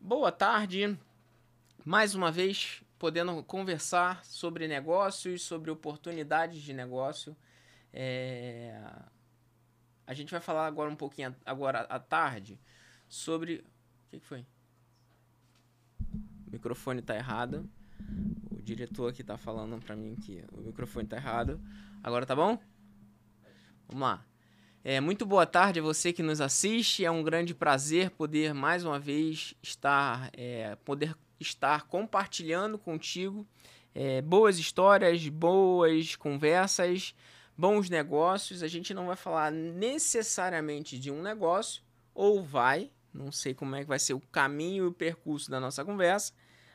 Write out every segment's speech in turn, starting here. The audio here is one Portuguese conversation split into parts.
Boa tarde. Mais uma vez, podendo conversar sobre negócios, sobre oportunidades de negócio. É... A gente vai falar agora um pouquinho, agora à tarde, sobre... O que, que foi? O microfone tá errado. O diretor aqui tá falando para mim que o microfone tá errado. Agora tá bom? Vamos lá. É, muito boa tarde a você que nos assiste. É um grande prazer poder mais uma vez estar, é, poder estar compartilhando contigo é, boas histórias, boas conversas, bons negócios. A gente não vai falar necessariamente de um negócio, ou vai, não sei como é que vai ser o caminho e o percurso da nossa conversa,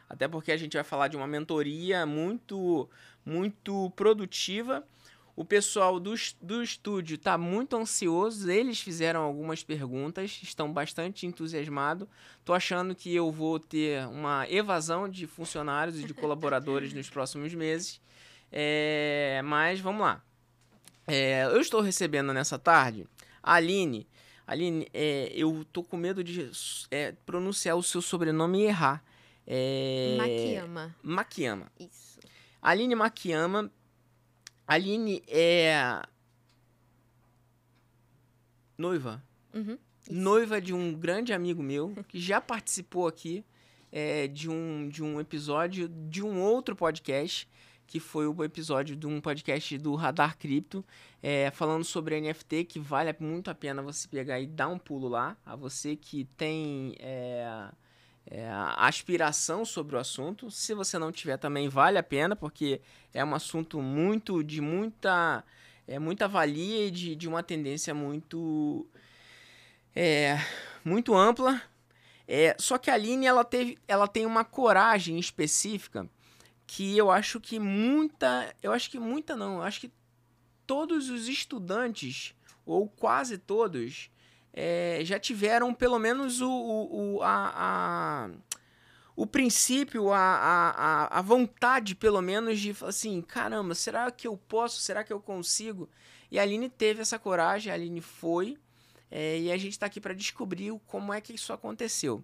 até porque a gente vai falar de uma mentoria muito, muito produtiva o pessoal do, do estúdio está muito ansioso. Eles fizeram algumas perguntas, estão bastante entusiasmados. Tô achando que eu vou ter uma evasão de funcionários e de colaboradores nos próximos meses. É, mas vamos lá. É, eu estou recebendo nessa tarde a Aline. Aline, é, eu tô com medo de é, pronunciar o seu sobrenome e errar. É... Makiyama. Makiyama. Isso. Aline Makiyama Aline é noiva. Uhum, noiva de um grande amigo meu que já participou aqui é, de, um, de um episódio de um outro podcast que foi o episódio de um podcast do Radar Cripto, é, falando sobre NFT, que vale muito a pena você pegar e dar um pulo lá. A você que tem é, é, aspiração sobre o assunto. Se você não tiver também, vale a pena, porque é um assunto muito de muita, é, muita valia e de, de uma tendência muito, é, muito ampla. É, só que a Aline ela, teve, ela tem uma coragem específica que eu acho que muita. Eu acho que muita não, eu acho que todos os estudantes, ou quase todos, é, já tiveram pelo menos o, o, o a, a, o princípio, a, a, a vontade, pelo menos, de assim: caramba, será que eu posso? Será que eu consigo? E a Aline teve essa coragem, a Aline foi, é, e a gente está aqui para descobrir como é que isso aconteceu.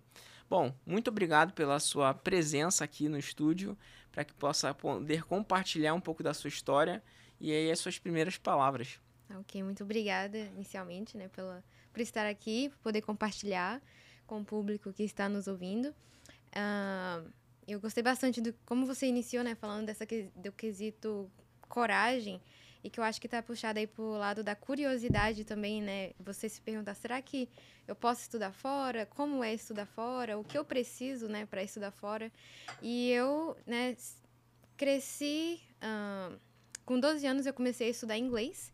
Bom, muito obrigado pela sua presença aqui no estúdio, para que possa poder compartilhar um pouco da sua história e aí as suas primeiras palavras. Ok, muito obrigada inicialmente, né, pela por estar aqui, por poder compartilhar com o público que está nos ouvindo. Uh, eu gostei bastante do como você iniciou, né, falando dessa do quesito coragem e que eu acho que está puxado aí para o lado da curiosidade também, né? Você se perguntar, será que eu posso estudar fora? Como é estudar fora? O que eu preciso, né, para estudar fora? E eu, né, cresci uh, com 12 anos eu comecei a estudar inglês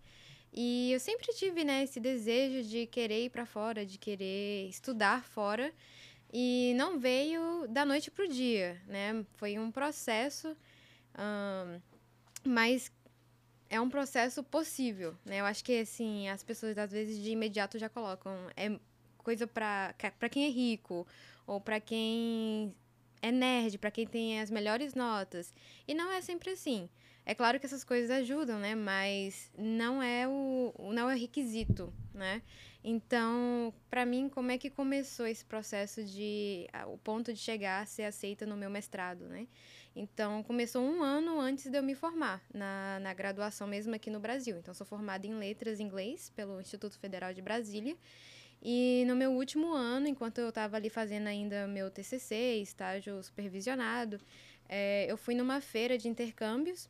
e eu sempre tive, né, esse desejo de querer ir para fora, de querer estudar fora. E não veio da noite pro dia, né? Foi um processo, mas é um processo possível, né? Eu acho que, assim, as pessoas, às vezes, de imediato já colocam... É coisa para quem é rico, ou para quem é nerd, para quem tem as melhores notas. E não é sempre assim. É claro que essas coisas ajudam, né? Mas não é o não é requisito, né? Então, para mim, como é que começou esse processo de o ponto de chegar a ser aceita no meu mestrado, né? Então, começou um ano antes de eu me formar na, na graduação mesmo aqui no Brasil. Então, sou formada em letras inglês pelo Instituto Federal de Brasília. E no meu último ano, enquanto eu estava ali fazendo ainda meu TCC, estágio supervisionado, é, eu fui numa feira de intercâmbios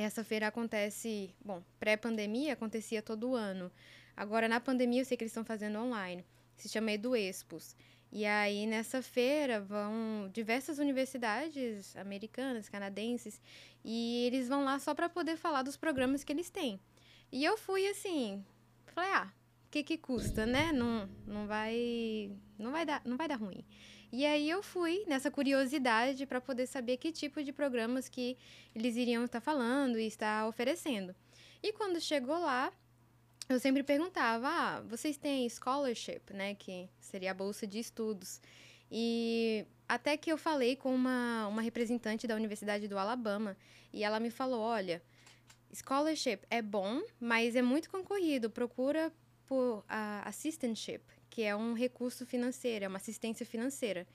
essa feira acontece, bom, pré-pandemia acontecia todo ano. Agora, na pandemia, eu sei que eles estão fazendo online. Se chama EduExpos. E aí, nessa feira, vão diversas universidades americanas, canadenses, e eles vão lá só para poder falar dos programas que eles têm. E eu fui assim, falei, ah, o que que custa, né? Não, não vai, não vai dar, não vai dar ruim. E aí eu fui nessa curiosidade para poder saber que tipo de programas que eles iriam estar falando e estar oferecendo. E quando chegou lá, eu sempre perguntava: "Ah, vocês têm scholarship, né, que seria a bolsa de estudos?" E até que eu falei com uma, uma representante da Universidade do Alabama e ela me falou: olha, scholarship é bom, mas é muito concorrido. Procura por uh, assistantship, que é um recurso financeiro, é uma assistência financeira.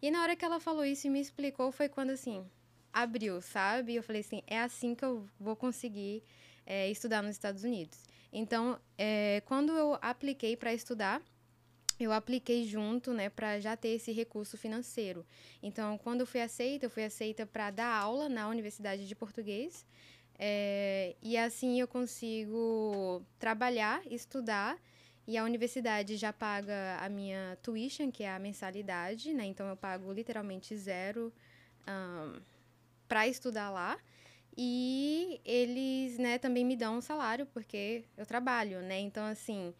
E na hora que ela falou isso e me explicou, foi quando assim, abriu, sabe? Eu falei assim, é assim que eu vou conseguir é, estudar nos Estados Unidos. Então, é, quando eu apliquei para estudar, eu apliquei junto, né, para já ter esse recurso financeiro. Então, quando eu fui aceita, eu fui aceita para dar aula na Universidade de Português. É, e assim eu consigo trabalhar, estudar, e a universidade já paga a minha tuition, que é a mensalidade, né? Então eu pago literalmente zero um, para estudar lá. E eles, né, também me dão um salário porque eu trabalho, né? Então assim,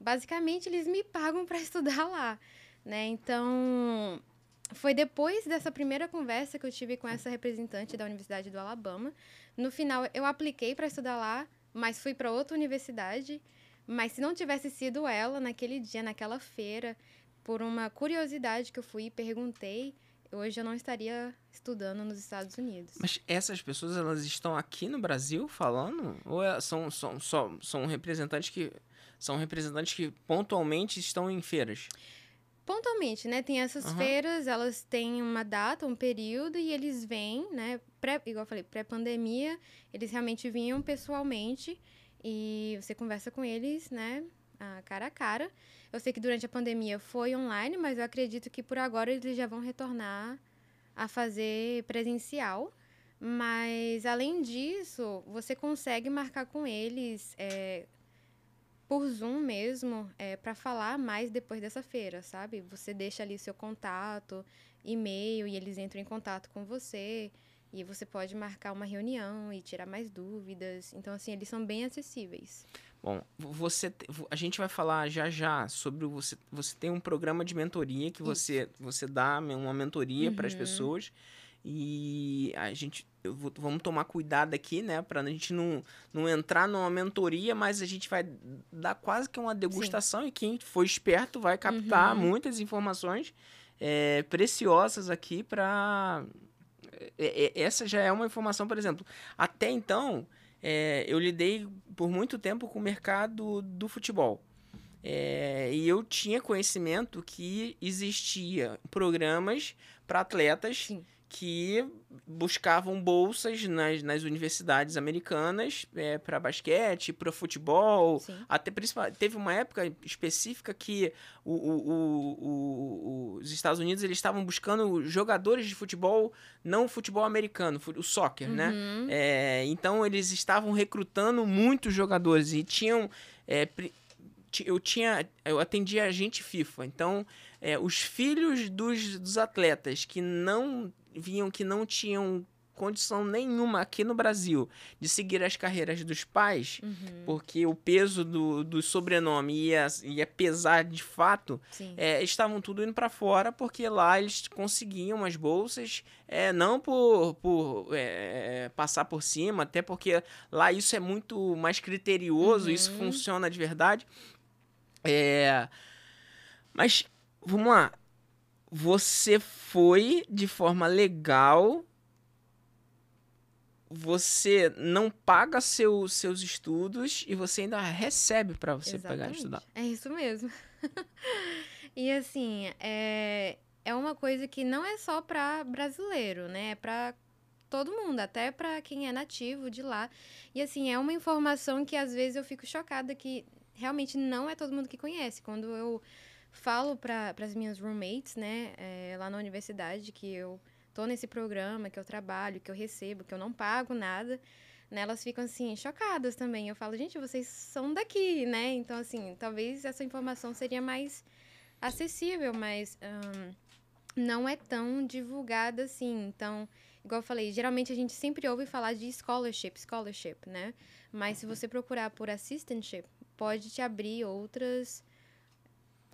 basicamente eles me pagam para estudar lá, né? Então, foi depois dessa primeira conversa que eu tive com essa representante da Universidade do Alabama. No final, eu apliquei para estudar lá, mas fui para outra universidade. Mas se não tivesse sido ela naquele dia, naquela feira, por uma curiosidade que eu fui e perguntei, hoje eu não estaria estudando nos Estados Unidos. Mas essas pessoas, elas estão aqui no Brasil falando? Ou é, são, são, são, são representantes que são representantes que pontualmente estão em feiras. Pontualmente, né? Tem essas uhum. feiras, elas têm uma data, um período, e eles vêm, né? Pré, igual eu falei, pré-pandemia, eles realmente vinham pessoalmente e você conversa com eles, né? cara a cara. Eu sei que durante a pandemia foi online, mas eu acredito que por agora eles já vão retornar a fazer presencial. Mas além disso, você consegue marcar com eles é, por Zoom mesmo, é, para falar mais depois dessa feira, sabe? Você deixa ali seu contato, e-mail, e eles entram em contato com você. E você pode marcar uma reunião e tirar mais dúvidas. Então, assim, eles são bem acessíveis. Bom, você, a gente vai falar já já sobre você. Você tem um programa de mentoria que você, você dá uma mentoria uhum. para as pessoas. E a gente vou, vamos tomar cuidado aqui, né, para a gente não, não entrar numa mentoria, mas a gente vai dar quase que uma degustação Sim. e quem for esperto vai captar uhum. muitas informações é, preciosas aqui para essa já é uma informação, por exemplo, até então é, eu lidei por muito tempo com o mercado do futebol. É, e eu tinha conhecimento que existia programas para atletas Sim que buscavam bolsas nas, nas universidades americanas é, para basquete, para futebol. Sim. Até principalmente teve uma época específica que o, o, o, os Estados Unidos eles estavam buscando jogadores de futebol, não futebol americano, o soccer, né? uhum. né? É, então eles estavam recrutando muitos jogadores e tinham é, eu tinha eu atendia a gente FIFA então é, os filhos dos, dos atletas que não viam que não tinham condição nenhuma aqui no Brasil de seguir as carreiras dos pais, uhum. porque o peso do, do sobrenome ia, ia pesar de fato, é, estavam tudo indo para fora, porque lá eles conseguiam as bolsas, é, não por, por é, passar por cima, até porque lá isso é muito mais criterioso, uhum. isso funciona de verdade. É, mas, vamos lá, você foi de forma legal, você não paga seu, seus estudos e você ainda recebe para você Exatamente. pegar e estudar. É isso mesmo. e assim, é, é uma coisa que não é só para brasileiro, né? É para todo mundo, até para quem é nativo de lá. E assim, é uma informação que às vezes eu fico chocada que realmente não é todo mundo que conhece. Quando eu falo para as minhas roommates, né, é, lá na universidade, que eu tô nesse programa, que eu trabalho, que eu recebo, que eu não pago nada, né, elas ficam assim, chocadas também. Eu falo, gente, vocês são daqui, né? Então, assim, talvez essa informação seria mais acessível, mas não é tão divulgada assim. Então, igual eu falei, geralmente a gente sempre ouve falar de scholarship, scholarship, né? Mas se você procurar por assistantship, pode te abrir outras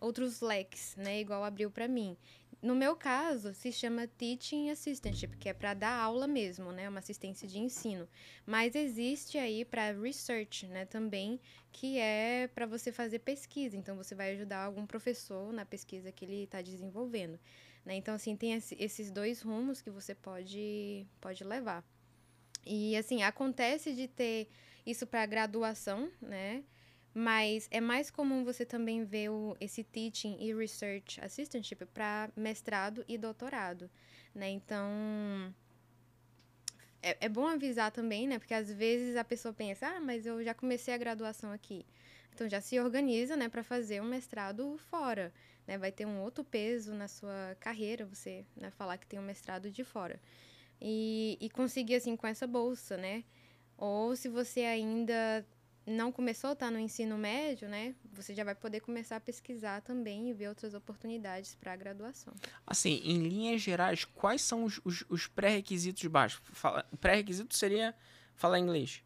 outros leques, né? Igual abriu para mim. No meu caso, se chama Teaching Assistantship, que é para dar aula mesmo, né? Uma assistência de ensino. Mas existe aí para research, né? Também, que é para você fazer pesquisa. Então, você vai ajudar algum professor na pesquisa que ele está desenvolvendo. Né? Então, assim, tem esses dois rumos que você pode, pode levar. E, assim, acontece de ter isso para graduação, né? Mas é mais comum você também ver o, esse teaching e research assistantship para mestrado e doutorado, né? Então, é, é bom avisar também, né? Porque às vezes a pessoa pensa, ah, mas eu já comecei a graduação aqui. Então já se organiza, né, para fazer um mestrado fora, né? Vai ter um outro peso na sua carreira você, né, falar que tem um mestrado de fora. E, e conseguir assim com essa bolsa, né? Ou se você ainda não começou a estar no ensino médio, né? Você já vai poder começar a pesquisar também e ver outras oportunidades para a graduação. Assim, em linhas gerais, quais são os, os, os pré-requisitos básicos? O pré-requisito seria falar inglês.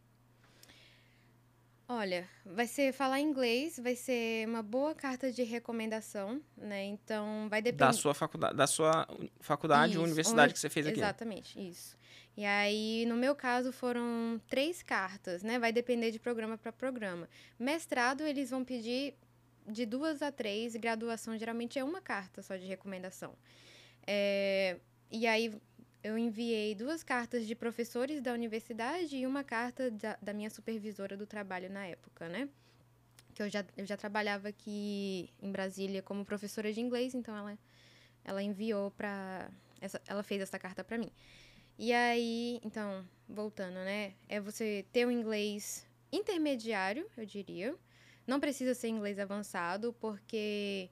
Olha, vai ser falar inglês, vai ser uma boa carta de recomendação, né? Então vai depender da sua faculdade, da sua faculdade, isso, universidade que você fez aqui. Exatamente, isso. E aí, no meu caso, foram três cartas, né? Vai depender de programa para programa. Mestrado, eles vão pedir de duas a três, graduação geralmente é uma carta só de recomendação. É, e aí eu enviei duas cartas de professores da universidade e uma carta da, da minha supervisora do trabalho na época, né? Que eu já, eu já trabalhava aqui em Brasília como professora de inglês, então ela, ela enviou para ela fez essa carta para mim. E aí, então, voltando, né? É você ter um inglês intermediário, eu diria. Não precisa ser inglês avançado, porque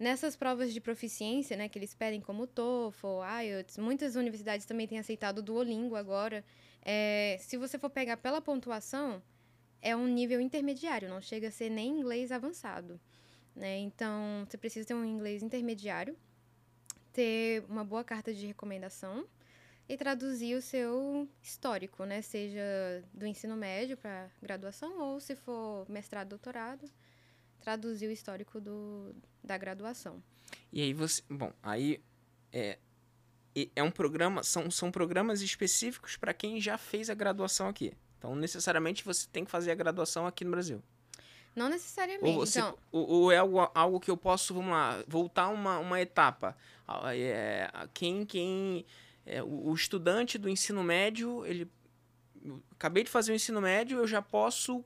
nessas provas de proficiência, né, que eles pedem como TOEFL, IELTS, muitas universidades também têm aceitado o Duolingo agora. É, se você for pegar pela pontuação, é um nível intermediário, não chega a ser nem inglês avançado. Né? Então, você precisa ter um inglês intermediário, ter uma boa carta de recomendação, e traduzir o seu histórico, né? Seja do ensino médio para graduação ou se for mestrado, doutorado, traduzir o histórico do, da graduação. E aí você, bom, aí é é um programa, são, são programas específicos para quem já fez a graduação aqui. Então, necessariamente você tem que fazer a graduação aqui no Brasil. Não necessariamente. Ou, você, então... ou, ou é algo, algo que eu posso, vamos lá, voltar uma, uma etapa. Ah, é, quem, quem é, o, o, estudante do ensino médio, ele. Acabei de fazer o ensino médio, eu já posso.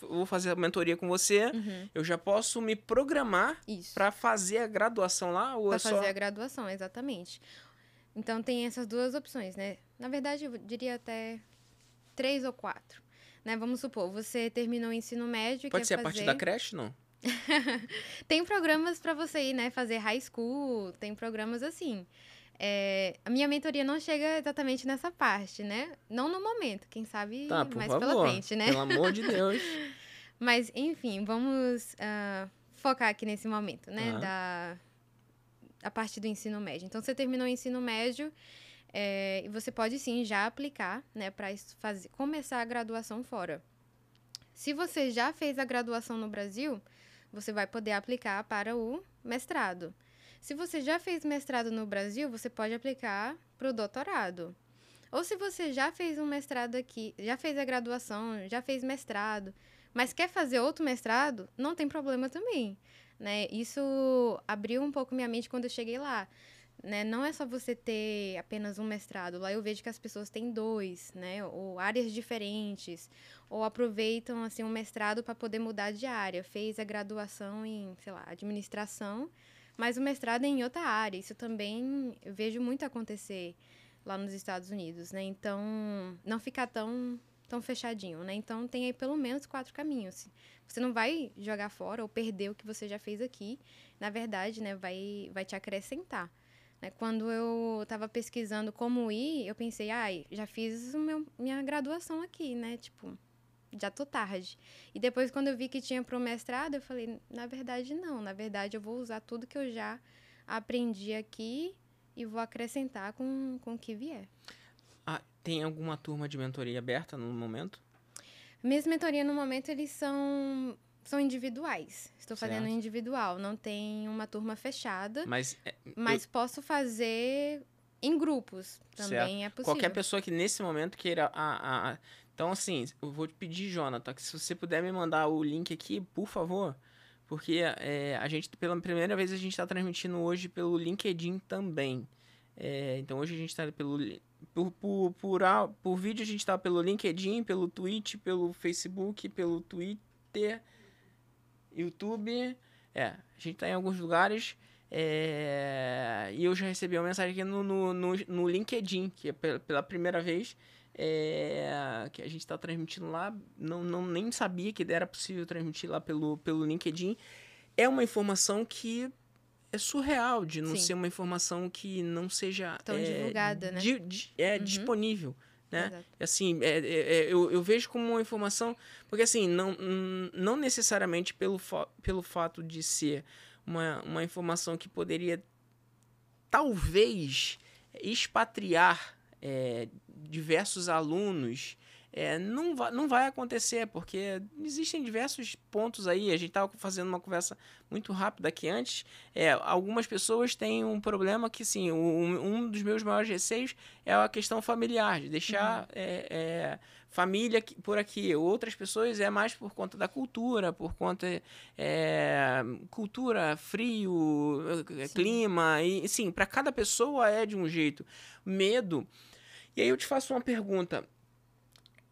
Vou fazer a mentoria com você, uhum. eu já posso me programar para fazer a graduação lá? Ou pra é fazer só... a graduação, exatamente. Então tem essas duas opções, né? Na verdade, eu diria até três ou quatro. Né? Vamos supor, você terminou o ensino médio. Pode ser fazer... a partir da creche, não? tem programas para você ir, né? Fazer high school, tem programas assim. É, a minha mentoria não chega exatamente nessa parte, né? Não no momento, quem sabe tá, mais favor, pela frente, né? Pelo amor de Deus. Mas, enfim, vamos uh, focar aqui nesse momento, né? Uhum. Da a parte do ensino médio. Então, você terminou o ensino médio é, e você pode sim já aplicar, né? Para começar a graduação fora. Se você já fez a graduação no Brasil, você vai poder aplicar para o mestrado. Se você já fez mestrado no Brasil, você pode aplicar para o doutorado. Ou se você já fez um mestrado aqui, já fez a graduação, já fez mestrado, mas quer fazer outro mestrado, não tem problema também. Né? Isso abriu um pouco minha mente quando eu cheguei lá. Né? Não é só você ter apenas um mestrado. Lá eu vejo que as pessoas têm dois, né? Ou áreas diferentes, ou aproveitam assim um mestrado para poder mudar de área. Fez a graduação em, sei lá, administração, mas o mestrado é em outra área. Isso também eu vejo muito acontecer lá nos Estados Unidos, né? Então, não ficar tão tão fechadinho, né? Então tem aí pelo menos quatro caminhos. Você não vai jogar fora ou perder o que você já fez aqui. Na verdade, né, vai vai te acrescentar. Né? Quando eu estava pesquisando como ir, eu pensei, ai, já fiz o meu, minha graduação aqui, né? Tipo, já tô tarde. E depois, quando eu vi que tinha pro mestrado, eu falei, na verdade, não. Na verdade, eu vou usar tudo que eu já aprendi aqui e vou acrescentar com, com o que vier. Ah, tem alguma turma de mentoria aberta no momento? Minhas mentorias, no momento, eles são são individuais. Estou certo. fazendo individual, não tem uma turma fechada. Mas, é, mas eu... posso fazer em grupos. Também certo. é possível. Qualquer pessoa que nesse momento queira a, a, então, assim, eu vou te pedir, Jonathan, que se você puder me mandar o link aqui, por favor, porque é, a gente, pela primeira vez, a gente está transmitindo hoje pelo LinkedIn também. É, então, hoje a gente está pelo. Por, por, por, por, vídeo, a gente está pelo LinkedIn, pelo Twitch, pelo Facebook, pelo Twitter. YouTube. É, a gente tá em alguns lugares. É, e eu já recebi uma mensagem aqui no, no, no, no LinkedIn, que é pela primeira vez é, que a gente está transmitindo lá. Não, não nem sabia que era possível transmitir lá pelo, pelo LinkedIn. É uma informação que é surreal de não Sim. ser uma informação que não seja tão é, divulgada, né? Di, di, é uhum. disponível né? Exato. Assim, é, é, é, eu, eu vejo como uma informação, porque assim, não, não necessariamente pelo, pelo fato de ser uma, uma informação que poderia talvez expatriar é, diversos alunos é, não, vai, não vai acontecer, porque existem diversos pontos aí. A gente estava fazendo uma conversa muito rápida aqui antes. É, algumas pessoas têm um problema que, sim, um, um dos meus maiores receios é a questão familiar, de deixar uhum. é, é, família por aqui. Outras pessoas é mais por conta da cultura, por conta é, cultura, frio, sim. clima, e sim, para cada pessoa é de um jeito. Medo. E aí eu te faço uma pergunta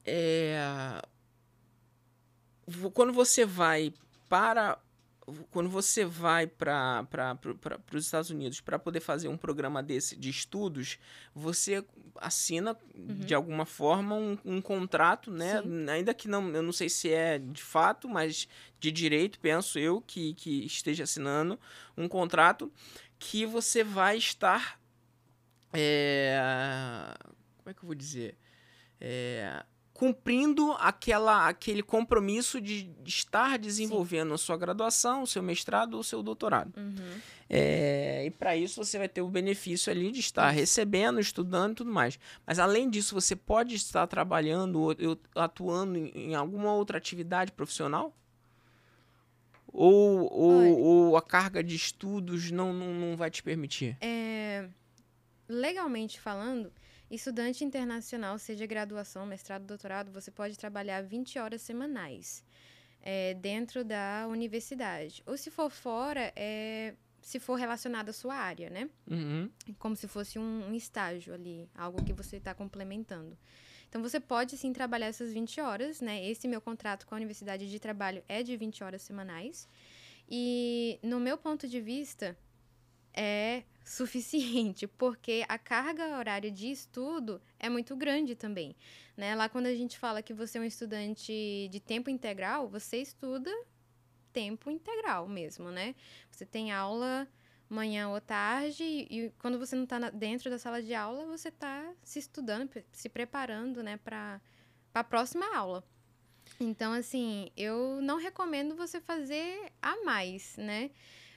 é, quando você vai para quando você vai para os Estados Unidos para poder fazer um programa desse de estudos, você assina uhum. de alguma forma um, um contrato, né? Sim. Ainda que não, eu não sei se é de fato, mas de direito, penso eu que, que esteja assinando um contrato que você vai estar. É, como é que eu vou dizer? É, cumprindo aquela, aquele compromisso de estar desenvolvendo Sim. a sua graduação, o seu mestrado ou o seu doutorado. Uhum. É, e para isso você vai ter o benefício ali de estar recebendo, estudando e tudo mais. Mas além disso, você pode estar trabalhando ou atuando em, em alguma outra atividade profissional? Ou, ou, ou, a carga de estudos não, não, não vai te permitir? É, legalmente falando, Estudante internacional, seja graduação, mestrado, doutorado, você pode trabalhar 20 horas semanais é, dentro da universidade. Ou se for fora, é, se for relacionado à sua área, né? Uhum. Como se fosse um, um estágio ali, algo que você está complementando. Então, você pode sim trabalhar essas 20 horas, né? Esse meu contrato com a Universidade de Trabalho é de 20 horas semanais. E, no meu ponto de vista, é suficiente, porque a carga horária de estudo é muito grande também. Né? Lá, quando a gente fala que você é um estudante de tempo integral, você estuda tempo integral mesmo, né? Você tem aula manhã ou tarde e quando você não está dentro da sala de aula, você está se estudando, se preparando, né, para a próxima aula. Então, assim, eu não recomendo você fazer a mais, né?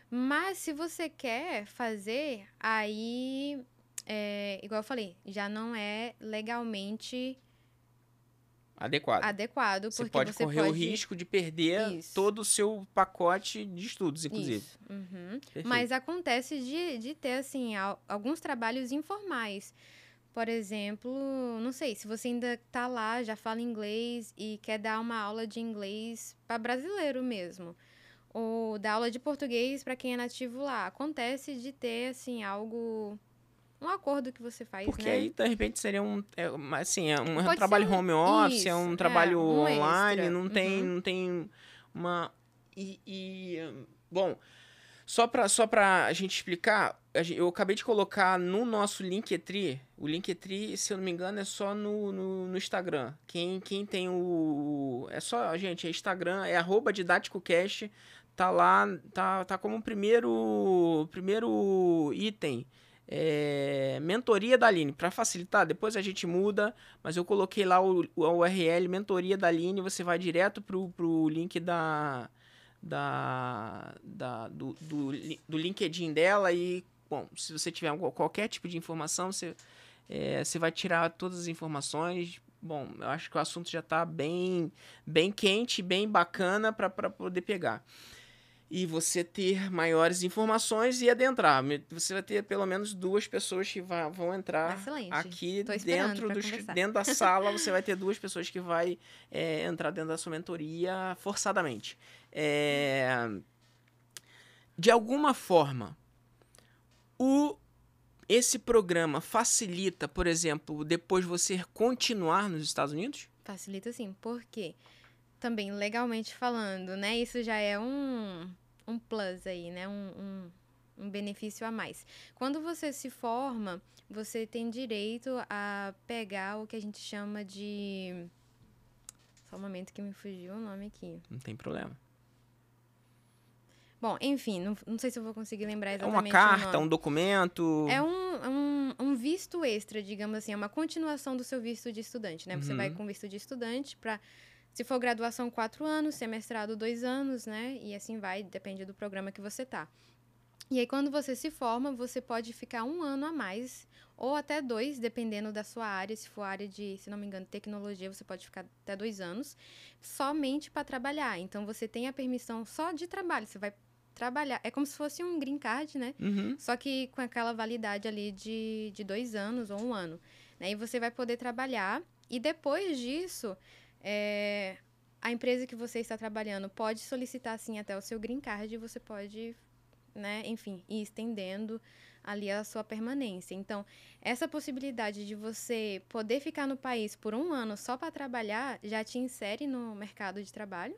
Mas se você quer fazer, aí, é, igual eu falei, já não é legalmente adequado. Adequado, você porque pode você correr pode... o risco de perder Isso. todo o seu pacote de estudos, inclusive. Uhum. Mas acontece de, de ter, assim, alguns trabalhos informais. Por exemplo, não sei, se você ainda tá lá, já fala inglês e quer dar uma aula de inglês para brasileiro mesmo ou da aula de português para quem é nativo lá. Acontece de ter, assim, algo. Um acordo que você faz, Porque né? aí, de repente, seria um. É, assim, é um, trabalho um, home office, isso, é um trabalho é, um online, extra. não tem, uhum. não tem uma. E. e bom. Só para só pra a gente explicar, eu acabei de colocar no nosso Linktree, o Linktree, se eu não me engano, é só no, no, no Instagram. Quem, quem tem o... É só, gente, é Instagram, é arroba didáticocast, tá lá, tá, tá como primeiro, primeiro item. É, mentoria da Aline, para facilitar, depois a gente muda, mas eu coloquei lá o, o URL mentoria da Aline, você vai direto pro, pro link da, da, da do, do, do LinkedIn dela e, bom, se você tiver qualquer tipo de informação, você, é, você vai tirar todas as informações. Bom, eu acho que o assunto já está bem, bem quente, bem bacana para poder pegar e você ter maiores informações e adentrar. Você vai ter pelo menos duas pessoas que vão entrar Excelente. aqui dentro, do, dentro da sala. Você vai ter duas pessoas que vai é, entrar dentro da sua mentoria forçadamente. É, de alguma forma, o esse programa facilita, por exemplo, depois você continuar nos Estados Unidos? Facilita sim, porque também legalmente falando, né? Isso já é um, um plus aí, né? Um, um, um benefício a mais. Quando você se forma, você tem direito a pegar o que a gente chama de. Só um momento que me fugiu o nome aqui. Não tem problema. Bom, enfim, não, não sei se eu vou conseguir lembrar É exatamente. uma carta, um documento. É um, um, um visto extra, digamos assim, é uma continuação do seu visto de estudante, né? Você Uhum. vai com visto de estudante para, se for graduação, quatro anos, se é mestrado, dois anos, né? E assim vai, depende do programa que você tá. E aí, quando você se forma, você pode ficar um ano a mais, ou até dois, dependendo da sua área. Se for área de, se não me engano, tecnologia, você pode ficar até dois anos, somente para trabalhar. Então, você tem a permissão só de trabalho, você vai trabalhar. É como se fosse um green card, né? Uhum. Só que com aquela validade ali de, de dois anos ou um ano. Né? E você vai poder trabalhar. E depois disso, é, a empresa que você está trabalhando pode solicitar, sim, até o seu green card. E você pode, né, enfim, ir estendendo ali a sua permanência. Então, essa possibilidade de você poder ficar no país por um ano só para trabalhar já te insere no mercado de trabalho.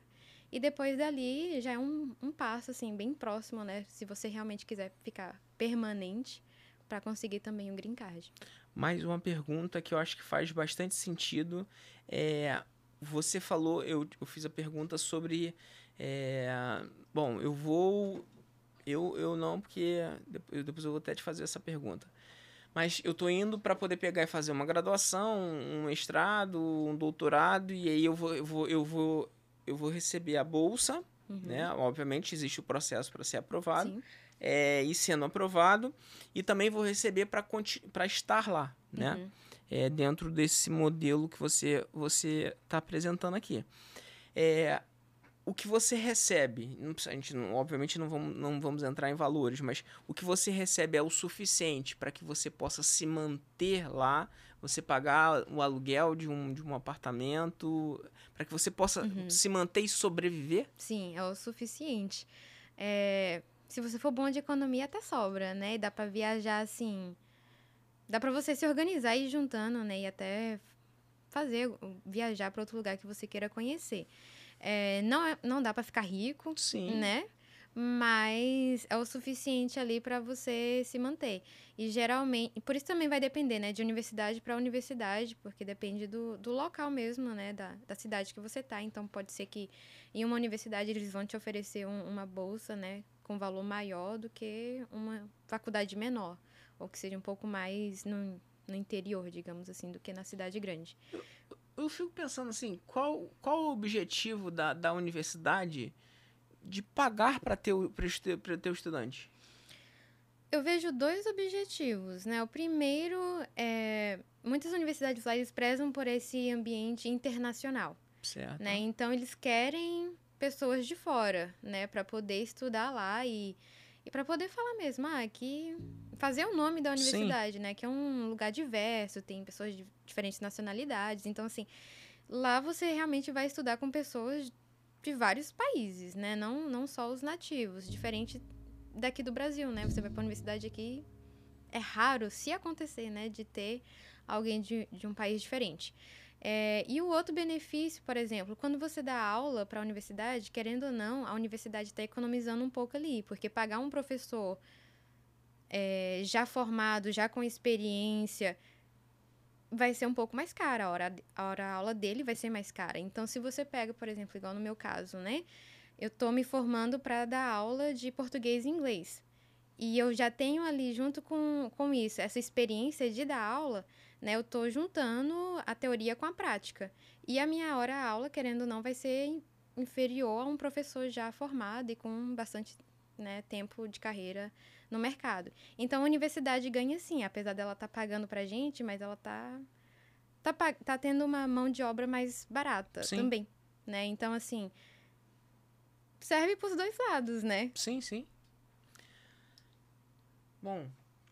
E depois dali já é um, um passo, assim, bem próximo, né? Se você realmente quiser ficar permanente para conseguir também o green card. Mais uma pergunta que eu acho que faz bastante sentido. É, você falou, eu, eu fiz a pergunta sobre. é, bom, eu vou. Eu, eu não, porque depois, depois eu vou até te fazer essa pergunta. Mas eu tô indo para poder pegar e fazer uma graduação, um mestrado, um doutorado, e aí eu vou, eu vou, eu vou, eu vou receber a bolsa, Uhum. né? Obviamente existe o processo para ser aprovado é, e sendo aprovado, e também vou receber para estar lá, né? Uhum. É, dentro desse modelo que você você está apresentando aqui. É, o que você recebe, a gente não- obviamente não vamos, não vamos entrar em valores, mas o que você recebe é o suficiente para que você possa se manter lá, você pagar o aluguel de um, de um apartamento, para que você possa Uhum. se manter e sobreviver? Sim, é o suficiente. É, se você for bom de economia, até sobra, né? E dá para viajar assim. Dá para você se organizar e ir juntando, né? E até fazer, viajar para outro lugar que você queira conhecer. É, não, é- não dá para ficar rico, Sim. né? Mas é o suficiente ali para você se manter. E geralmente, por isso também vai depender, né, de universidade para universidade, porque depende do, do local mesmo, né, da, da cidade que você tá. Então pode ser que em uma universidade eles vão te oferecer um- uma bolsa, né, com valor maior do que uma faculdade menor, ou que seja um pouco mais no, no interior, digamos assim, do que na cidade grande. eu fico pensando assim, qual, qual o objetivo da, da universidade de pagar para ter, ter o estudante? Eu vejo dois objetivos, né? O primeiro é muitas universidades lá eles prezam por esse ambiente internacional, Certo. né? Então eles querem pessoas de fora, né, para poder estudar lá e e para poder falar mesmo, ah, que fazer o nome da Sim. universidade, né, que é um lugar diverso, tem pessoas de diferentes nacionalidades. Então assim, lá você realmente vai estudar com pessoas de vários países, né? Não não só os nativos, diferente daqui do Brasil, né? Você vai para a universidade aqui, é raro, se acontecer, né, de ter alguém de, de um país diferente. É, e o outro benefício, por exemplo, quando você dá aula para a universidade, querendo ou não, a universidade está economizando um pouco ali, porque pagar um professor é, já formado, já com experiência, vai ser um pouco mais cara. A hora, a hora a aula dele vai ser mais cara. Então, se você pega, por exemplo, igual no meu caso, né? Eu tô me formando para dar aula de português e inglês. E eu já tenho ali, junto com, com isso, essa experiência de dar aula, né? Eu tô juntando a teoria com a prática. E a minha hora aula, querendo ou não, vai ser in- inferior a um professor já formado e com bastante né, tempo de carreira no mercado. Então a universidade ganha sim, apesar dela estar pagando pra gente, mas ela tá, tá, pa- tá tendo uma mão de obra mais barata Sim. também. Né? Então, assim, serve pros dois lados, né? Sim, sim. Bom,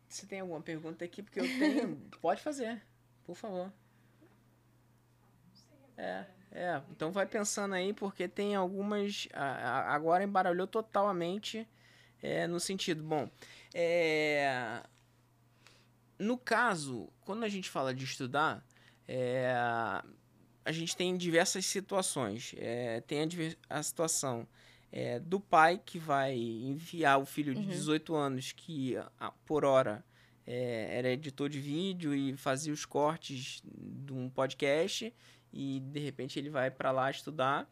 você tem alguma pergunta aqui? Porque eu tenho. Pode fazer, por favor. É, é. Então vai pensando aí, porque tem algumas. a- a- Agora embaralhou totalmente é, no sentido. Bom, é, no caso, quando a gente fala de estudar, é, a gente tem diversas situações. É, tem a, diver- a situação é, do pai que vai enviar o filho de Uhum. 18 anos, que por hora é, era editor de vídeo e fazia os cortes de um podcast, e de repente ele vai para lá estudar.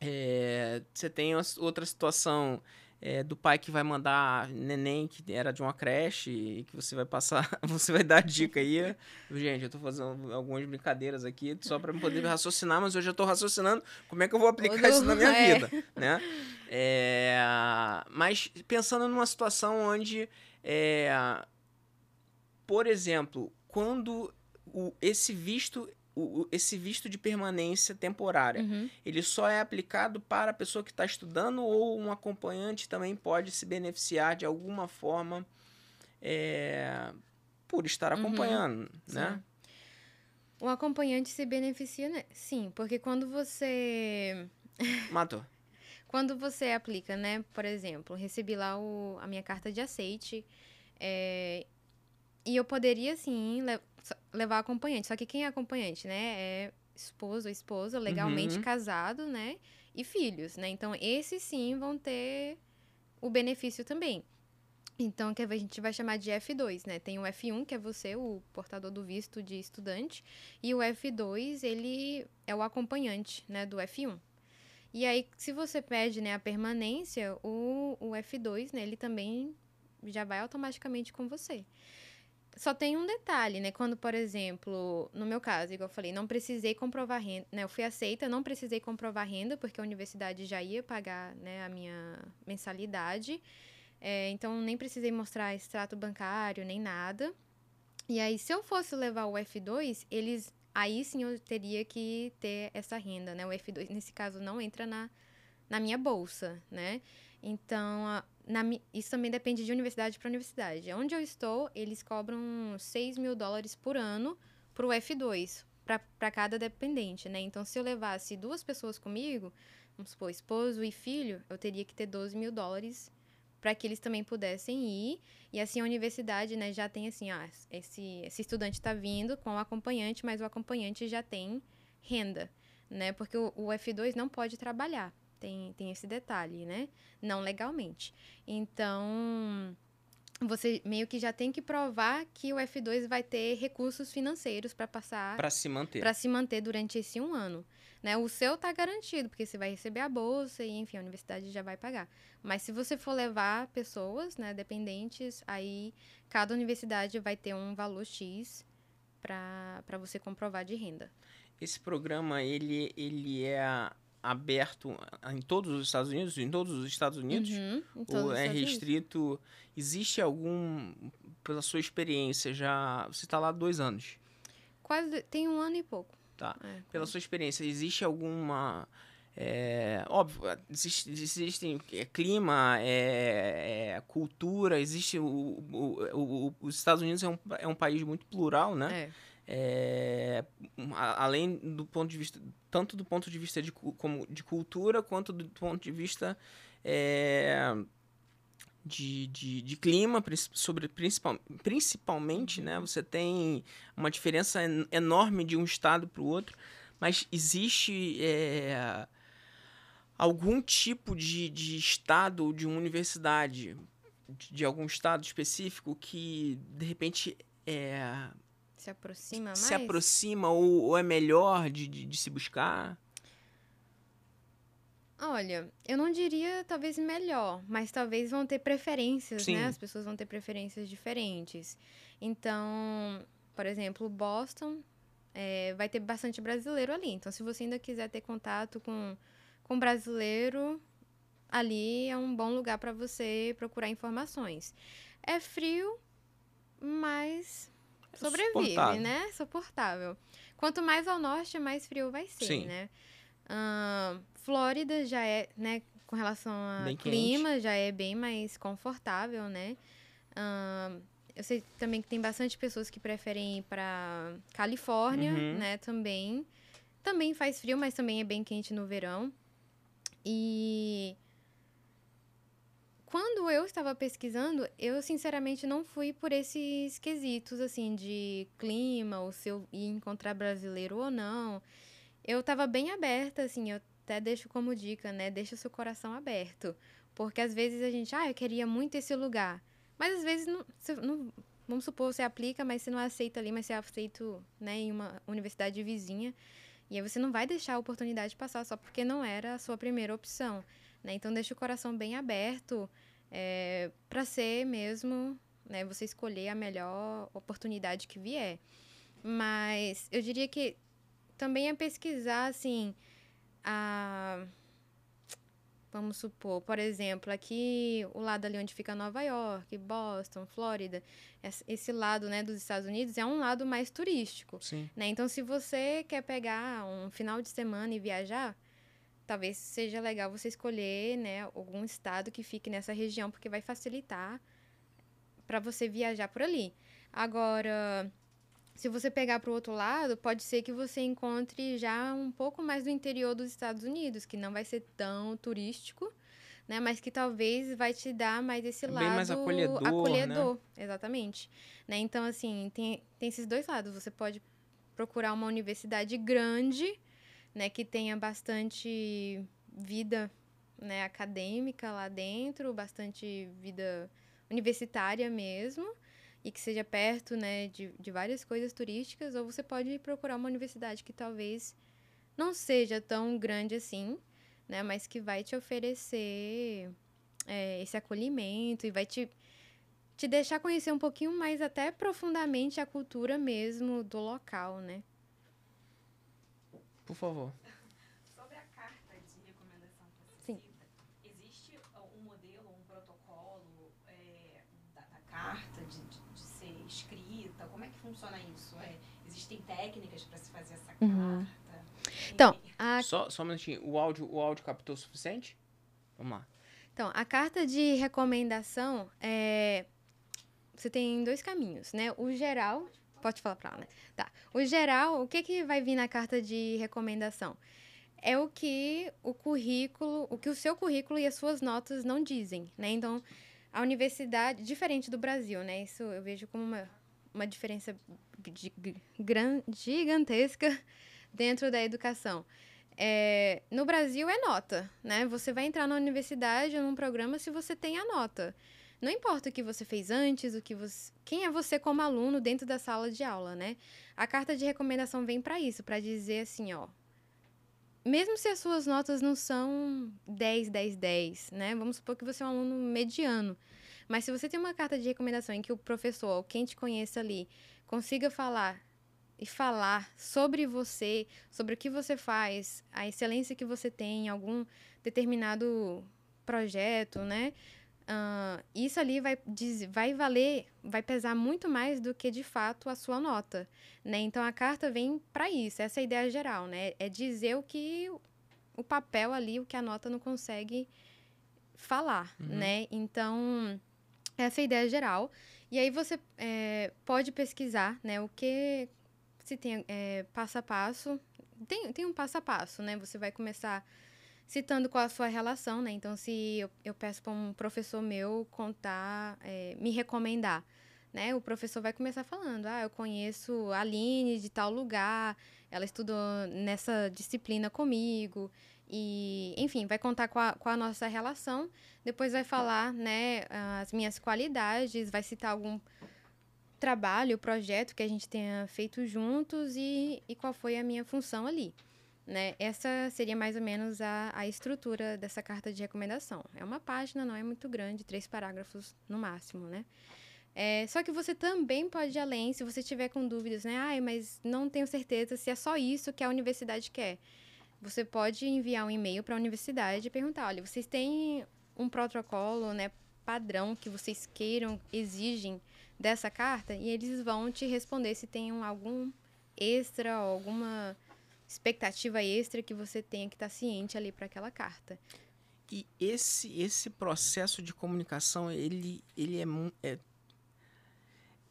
É, você tem outra situação é, do pai que vai mandar neném que era de uma creche e que você vai passar, você vai dar dica aí. Gente, eu tô fazendo algumas brincadeiras aqui só para poder raciocinar, mas eu já tô raciocinando como é que eu vou aplicar Todo- isso na minha é. vida, né? É, mas pensando numa situação onde, é, por exemplo, quando o- esse visto o- esse visto de permanência temporária Uhum. ele só é aplicado para a pessoa que está estudando ou um acompanhante também pode se beneficiar de alguma forma é, por estar Uhum. acompanhando, né? O acompanhante se beneficia, né? Sim, porque quando você Matou. Quando você aplica, né? Por exemplo, recebi lá o, a minha carta de aceite. é, e eu poderia, sim, levar acompanhante. Só que quem é acompanhante, né? É esposo ou esposa, legalmente Uhum. casado, né? E filhos, né? Então, esses sim vão ter o benefício também. Então, que a gente vai chamar de F2, né? Tem o F1, que é você, o portador do visto de estudante, e o F2, ele é o acompanhante, né, do F1. E aí, se você pede, né, a permanência, o, o F2, né, ele também já vai automaticamente com você. Só tem um detalhe, né? Quando, por exemplo, no meu caso, igual eu falei, não precisei comprovar renda, né? Eu fui aceita, não precisei comprovar renda, porque a universidade já ia pagar, né, a minha mensalidade. É, então, nem precisei mostrar extrato bancário, nem nada. E aí, se eu fosse levar o F2, eles. Aí sim eu teria que ter essa renda, né? O F2, nesse caso, não entra na, na minha bolsa, né? Então, a- na, isso também depende de universidade para universidade. Onde eu estou, eles cobram 6 mil dólares por ano para o F2, para cada dependente, né? Então, se eu levasse duas pessoas comigo, vamos supor, esposo e filho, eu teria que ter 12 mil dólares para que eles também pudessem ir. E assim a universidade, né, já tem assim, esse, esse estudante está vindo com o acompanhante, mas o acompanhante já tem renda, né? Porque o, o F2 não pode trabalhar. Tem, tem esse detalhe, né? Não legalmente. Então, você meio que já tem que provar que o F2 vai ter recursos financeiros para passar Para se manter. para se manter durante esse um ano. Né? O seu tá garantido, porque você vai receber a bolsa e, enfim, a universidade já vai pagar. Mas se você for levar pessoas, né, dependentes, aí cada universidade vai ter um valor X para você comprovar de renda. Esse programa ele, ele é aberto em todos os Estados Unidos, em todos os Estados Unidos, Uhum, ou é Estados Unidos. restrito? Existe algum, pela sua experiência, já você está lá há dois anos, Quase tem um ano e pouco. tá? É, Pela sua experiência, existe alguma é, óbvio, existe, existem é, clima, é, é, cultura, existe o, o, o- o- os Estados Unidos é um, é um país muito plural, né? é. É, além do ponto de vista tanto do ponto de vista de, como de cultura quanto do ponto de vista é, de, de, de clima sobre principal, principalmente né você tem uma diferença en- enorme de um estado para o outro mas existe é, algum tipo de, de estado ou de uma universidade de, de algum estado específico que de repente é, Se aproxima mais. se aproxima ou, ou é melhor de, de, de se buscar? Olha, eu não diria talvez melhor, mas talvez vão ter preferências, Sim. né? As pessoas vão ter preferências diferentes. Então, por exemplo, Boston é, vai ter bastante brasileiro ali. Então, se você ainda quiser ter contato com, com brasileiro, ali é um bom lugar para você procurar informações. É frio, mas sobrevive, Suportável. né? Suportável. Quanto mais ao norte, mais frio vai ser, Sim. né? Ahn, Flórida já é, né, com relação a Bem clima, já é bem mais confortável, né? Ahn, eu sei também que tem bastante pessoas que preferem ir para Califórnia, Uhum. né, também. Também faz frio, mas também é bem quente no verão. E quando eu estava pesquisando, eu sinceramente não fui por esses quesitos, assim, de clima, ou se eu ia encontrar brasileiro ou não. Eu estava bem aberta, assim, eu até deixo como dica, né? Deixa o seu coração aberto. Porque às vezes a gente, ah, eu queria muito esse lugar. Mas às vezes não, não vamos supor, você aplica, mas você não aceita ali, mas você é aceito, né, em uma universidade vizinha. E aí você não vai deixar a oportunidade passar só porque não era a sua primeira opção. Né? Então deixa o coração bem aberto é, para ser mesmo, né, você escolher a melhor oportunidade que vier. Mas eu diria que também é pesquisar assim a Vamos supor, por exemplo, aqui o lado ali onde fica Nova York, Boston, Flórida, esse lado, né, dos Estados Unidos é um lado mais turístico, Sim. né? Então, se você quer pegar um final de semana e viajar, talvez seja legal você escolher, né, algum estado que fique nessa região, porque vai facilitar para você viajar por ali. Agora, se você pegar para o outro lado, pode ser que você encontre já um pouco mais do interior dos Estados Unidos, que não vai ser tão turístico, né? Mas que talvez vai te dar mais esse Bem lado mais acolhedor, acolhedor né? exatamente. Né? Então, assim, tem, tem esses dois lados. Você pode procurar uma universidade grande, né, que tenha bastante vida, né, acadêmica lá dentro, bastante vida universitária mesmo e que seja perto, né, de, de várias coisas turísticas, ou você pode procurar uma universidade que talvez não seja tão grande assim, né, mas que vai te oferecer é, esse acolhimento e vai te, te deixar conhecer um pouquinho mais, até profundamente, a cultura mesmo do local, né. Por favor. Sobre a carta de recomendação que você Sim. cita, existe um modelo, um protocolo é, da, da carta de, de, de ser escrita? Como é que funciona isso? É, existem técnicas para se fazer essa carta? Uhum. Então, Enfim. a Só, só um minutinho. O áudio, o áudio captou o suficiente? Vamos lá. Então, a carta de recomendação é. Você tem dois caminhos, né? O geral. Pode falar pra ela, né? Tá. O geral, o que, que vai vir na carta de recomendação? É o que o currículo, o que o seu currículo e as suas notas não dizem, né? Então, a universidade, diferente do Brasil, né? Isso eu vejo como uma, uma diferença gigantesca dentro da educação. É, no Brasil é nota, né? Você vai entrar na universidade ou num programa se você tem a nota. Não importa o que você fez antes, o que você, quem é você como aluno dentro da sala de aula, né? A carta de recomendação vem para isso, para dizer assim, ó, mesmo se as suas notas não são 10, 10, 10, né? Vamos supor que você é um aluno mediano. Mas se você tem uma carta de recomendação em que o professor, ou quem te conheça ali, consiga falar e falar sobre você, sobre o que você faz, a excelência que você tem em algum determinado projeto, né? Ah, isso ali vai, diz- vai valer, vai pesar muito mais do que de fato a sua nota, né? Então a carta vem para isso, essa é a ideia geral, né? É dizer o que o- o papel ali, o que a nota não consegue falar, Uhum. né? Então essa é a ideia geral. E aí você é, pode pesquisar, né? O que se tem é, passo a passo. Tem, tem um passo a passo, né? Você vai começar citando qual a sua relação, né? Então, se eu, eu peço para um professor meu contar, é, me recomendar, né? O professor vai começar falando, ah, eu conheço a Aline de tal lugar, ela estudou nessa disciplina comigo, e, enfim, vai contar com a, com a nossa relação, depois vai falar, né, as minhas qualidades, vai citar algum trabalho, projeto que a gente tenha feito juntos e, e qual foi a minha função ali. Né? Essa seria mais ou menos a, a estrutura dessa carta de recomendação. É uma página, não é muito grande, três parágrafos no máximo, né? É, só que você também pode ir além, se você tiver com dúvidas, né? Ai, mas não tenho certeza se é só isso que a universidade quer. Você pode enviar um e-mail para a universidade e perguntar, olha, vocês têm um protocolo, né, padrão que vocês queiram, exigem dessa carta? E eles vão te responder se tem um- algum extra alguma expectativa extra que você tenha que estar ciente ali para aquela carta. E esse esse processo de comunicação, ele, ele é, é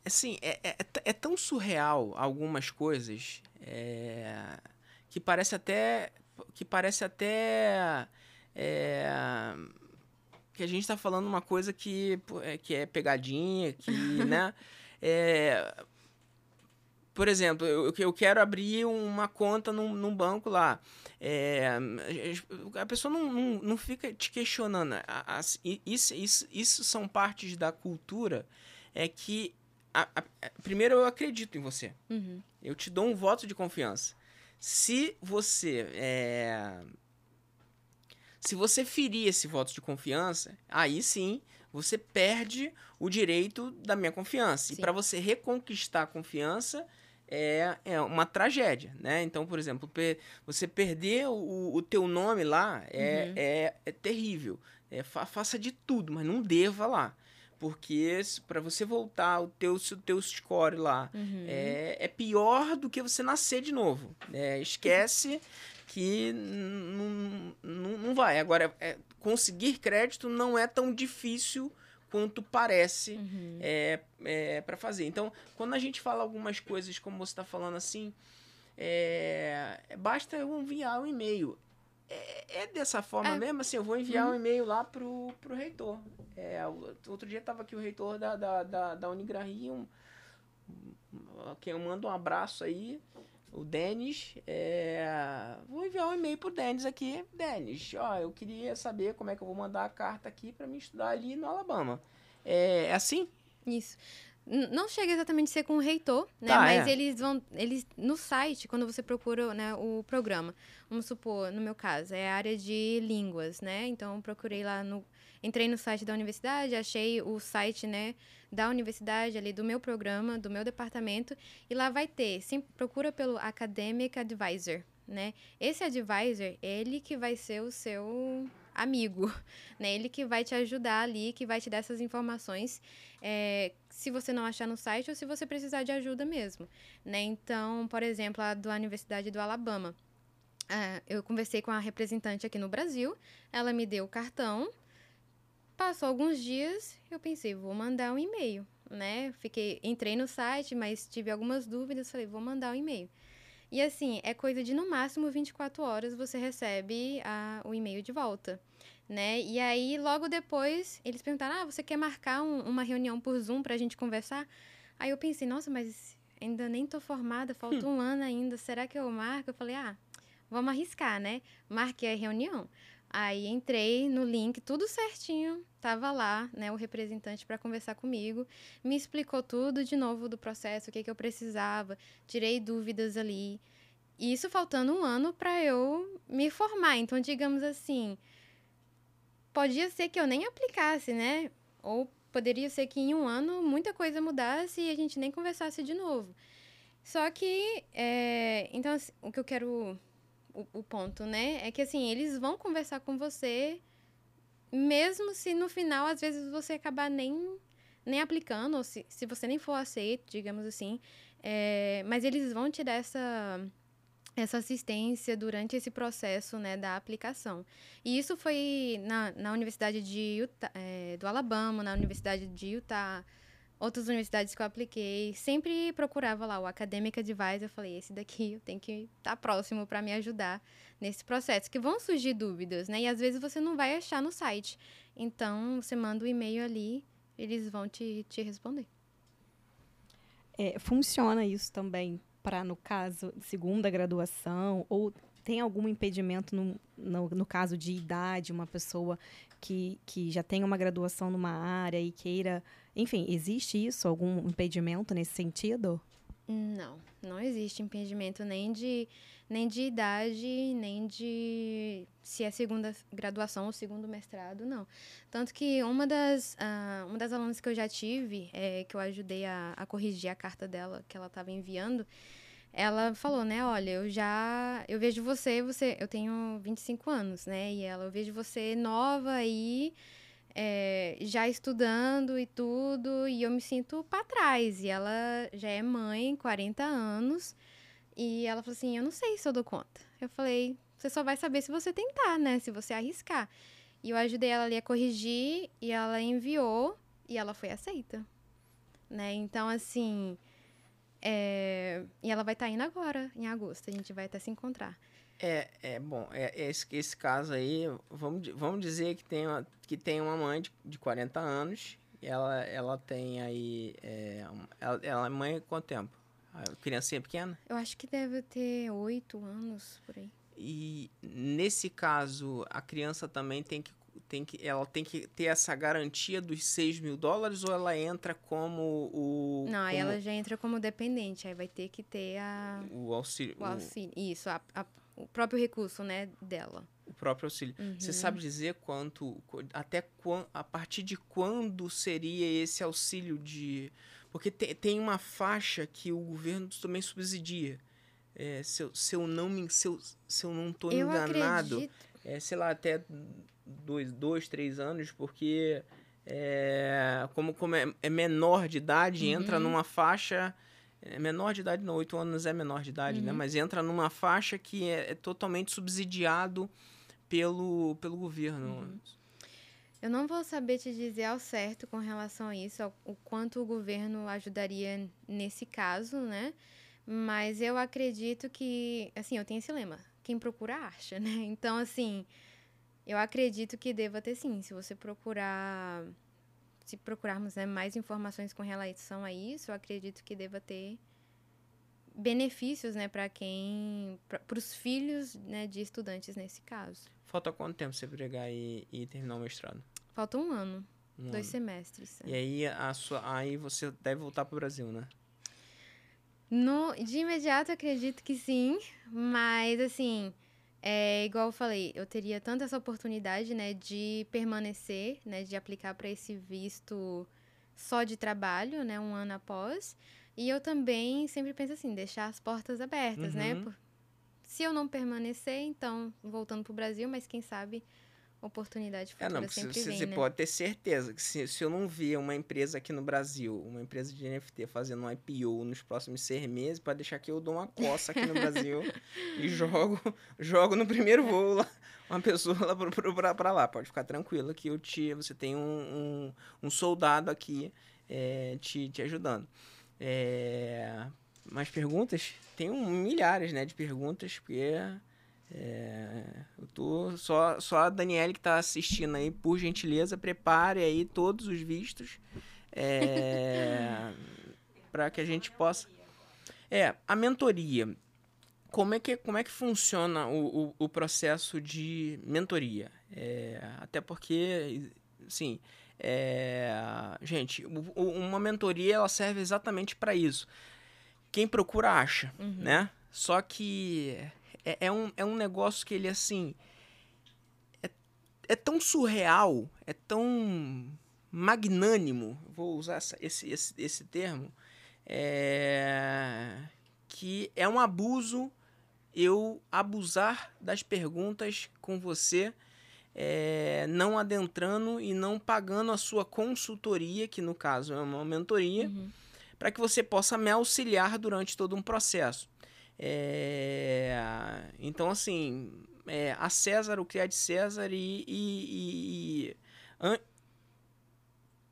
assim, é, é, é é tão surreal algumas coisas é, que parece até que parece até é, que a gente está falando uma coisa que, é, que é pegadinha, que, né? É, por exemplo, eu, eu quero abrir uma conta num, num banco lá. É, a pessoa não, não, não fica te questionando. Isso, isso, isso são partes da cultura é que a, a, primeiro eu acredito em você. Uhum. Eu te dou um voto de confiança. Se você é, se você ferir esse voto de confiança, aí sim você perde o direito da minha confiança. Sim. E para você reconquistar a confiança é, é uma tragédia, né? Então, por exemplo, você perder o, o teu nome lá é, uhum. é, é terrível. É, fa, faça de tudo, mas não deva lá porque para você voltar o teu, o teu score lá uhum. é, é pior do que você nascer de novo. É, esquece que não, não vai. Agora, é, conseguir crédito não é tão difícil quanto parece uhum. é, é para fazer. Então, quando a gente fala algumas coisas como você está falando assim, é, basta eu enviar um e-mail. É, é dessa forma é. mesmo, assim, eu vou enviar uhum. um e-mail lá pro, pro reitor. É, outro dia estava aqui o reitor da, da, da, da Unigran Rio, um, quem eu mando um abraço aí, o Denis. É, vou enviar um e-mail pro Denis aqui. Denis, ó, eu queria saber como é que eu vou mandar a carta aqui para me estudar ali no Alabama. É, é assim? Isso. Não chega exatamente a ser com o reitor, né? Tá, Mas é. eles vão. Eles, no site, quando você procura né, o programa, vamos supor, no meu caso, é a área de línguas, né? Então procurei lá no. Entrei no site da universidade, achei o site, né, da universidade ali, do meu programa, do meu departamento, e lá vai ter, sempre procura pelo Academic Advisor, né? Esse advisor, ele que vai ser o seu amigo, né? Ele que vai te ajudar ali, que vai te dar essas informações, é, se você não achar no site ou se você precisar de ajuda mesmo, né? Então, por exemplo, a da Universidade do Alabama, é, eu conversei com a representante aqui no Brasil, ela me deu o cartão, passou alguns dias, eu pensei, vou mandar um e-mail, né? Fiquei, entrei no site, mas tive algumas dúvidas, falei, vou mandar um e-mail. E assim, é coisa de no máximo 24 horas você recebe a, o e-mail de volta, né? E aí, logo depois, eles perguntaram: ah, você quer marcar um, uma reunião por Zoom pra gente conversar? Aí eu pensei: nossa, mas ainda nem tô formada, falta um ano ainda, será que eu marco? Eu falei: ah, vamos arriscar, né? Marquei a reunião. Aí entrei no link, tudo certinho, tava lá, né, o representante para conversar comigo, me explicou tudo de novo do processo, o que, que eu precisava, tirei dúvidas ali. E isso faltando um ano para eu me formar. Então, digamos assim, podia ser que eu nem aplicasse, né? Ou poderia ser que em um ano muita coisa mudasse e a gente nem conversasse de novo. Só que, é, então, assim, o que eu quero o, o ponto, né? É que assim, eles vão conversar com você, mesmo se no final, às vezes, você acabar nem, nem aplicando, ou se, se você nem for aceito, digamos assim. É, mas eles vão te dar essa, essa assistência durante esse processo né, da aplicação. E isso foi na, na Universidade de Utah, é, do Alabama, na Universidade de Utah, outras universidades que eu apliquei, sempre procurava lá o Academic Advisor. Eu falei, esse daqui eu tenho que estar tá próximo para me ajudar nesse processo. Que vão surgir dúvidas, né? E às vezes você não vai achar no site. Então, você manda o um e-mail ali, eles vão te, te responder. É, funciona isso também para, no caso, segunda graduação ou tem algum impedimento no, no, no, caso de idade, uma pessoa que, que já tem uma graduação numa área e queira. Enfim, existe isso? Algum impedimento nesse sentido? Não, não existe impedimento nem de, nem de idade, nem de se é segunda graduação ou segundo mestrado, não. Tanto que uma das, uh, uma das alunas que eu já tive, é, que eu ajudei a, a corrigir a carta dela que ela estava enviando, ela falou, né, olha, eu já, eu vejo você, você, eu tenho 25 anos, né, e ela, eu vejo você nova aí, é, já estudando e tudo, e eu me sinto para trás, e ela já é mãe, 40 anos, e ela falou assim, eu não sei se eu dou conta. Eu falei, você só vai saber se você tentar, né, se você arriscar. E eu ajudei ela ali a corrigir, e ela enviou, e ela foi aceita, né, então, assim... É, e ela vai estar tá indo agora, em agosto. A gente vai até se encontrar. É, é bom, é, é esse, esse caso aí, vamos, vamos dizer que tem uma, que tem uma mãe de, de 40 anos, ela, ela tem aí, é, ela, ela é mãe quanto tempo? A criancinha pequena? Eu acho que deve ter oito anos por aí. E nesse caso, a criança também tem que, tem que, ela tem que ter essa garantia dos 6 mil dólares ou ela entra como o, Não, aí como ela já entra como dependente, aí vai ter que ter a, o auxílio, o auxílio. Isso, a- a- o próprio recurso, né, dela. o, o próprio auxílio. Você Uhum. sabe dizer quanto, qu- até quan, a partir de quando seria esse auxílio de... Porque te- tem uma faixa que o governo também subsidia. É, se, eu, se eu não me, se eu, se eu não estou Eu enganado, acredito. é, sei lá, até dois, dois três anos, porque é, como, como é, é menor de idade, entra Uhum. numa faixa. É menor de idade, não, oito anos é menor de idade, né? Uhum. Mas entra numa faixa que é, é totalmente subsidiado pelo, pelo governo. Uhum. Eu não vou saber te dizer ao certo com relação a isso, ao- o quanto o governo ajudaria nesse caso, né? Mas eu acredito que, assim, eu tenho esse lema, quem procura acha, né? Então, assim, eu acredito que deva ter sim, se você procurar, se procurarmos né, mais informações com relação a isso, eu acredito que deva ter benefícios, né, para quem, para os filhos, né, de estudantes nesse caso. Falta quanto tempo você pregar e, e terminar o mestrado? Falta um ano. Um Dois ano. semestres. é. E aí, a sua, aí você deve voltar para o Brasil, né? No, de imediato, acredito que sim, mas assim, é igual eu falei, eu teria tanto essa oportunidade, né, de permanecer, né, de aplicar para esse visto só de trabalho, né, um ano após, e eu também sempre penso assim, deixar as portas abertas, né, Uhum. por- se eu não permanecer, então, voltando pro Brasil, mas quem sabe oportunidade É, futura não, você, sempre você- vem, você né? pode ter certeza que se, se eu não ver uma empresa aqui no Brasil, uma empresa de NFT fazendo um IPO nos próximos seis meses, pode deixar que eu dou uma coça aqui no Brasil e jogo, jogo no primeiro voo lá, uma pessoa lá pra lá. Pode ficar tranquila que eu te, você tem um, um, um soldado aqui é, te, te ajudando. É, mais perguntas? Tem um, milhares né, de perguntas, porque... É, eu tô só, só a Daniele que tá assistindo aí, por gentileza, prepare aí todos os vistos é, para que a gente possa. É, a mentoria. Como é que, como é que funciona o, o, o processo de mentoria? É, até porque, sim, é, gente, uma mentoria ela serve exatamente para isso. Quem procura acha, Uhum. né? Só que é, é um, é um negócio que ele, assim. É, é tão surreal, é tão magnânimo, vou usar essa- esse, esse, esse termo, é, que é um abuso eu abusar das perguntas com você, é, não adentrando e não pagando a sua consultoria, que no caso é uma mentoria, Uhum. para que você possa me auxiliar durante todo um processo. É, então, assim, é, a César, o que é de César e. e- e- e- an-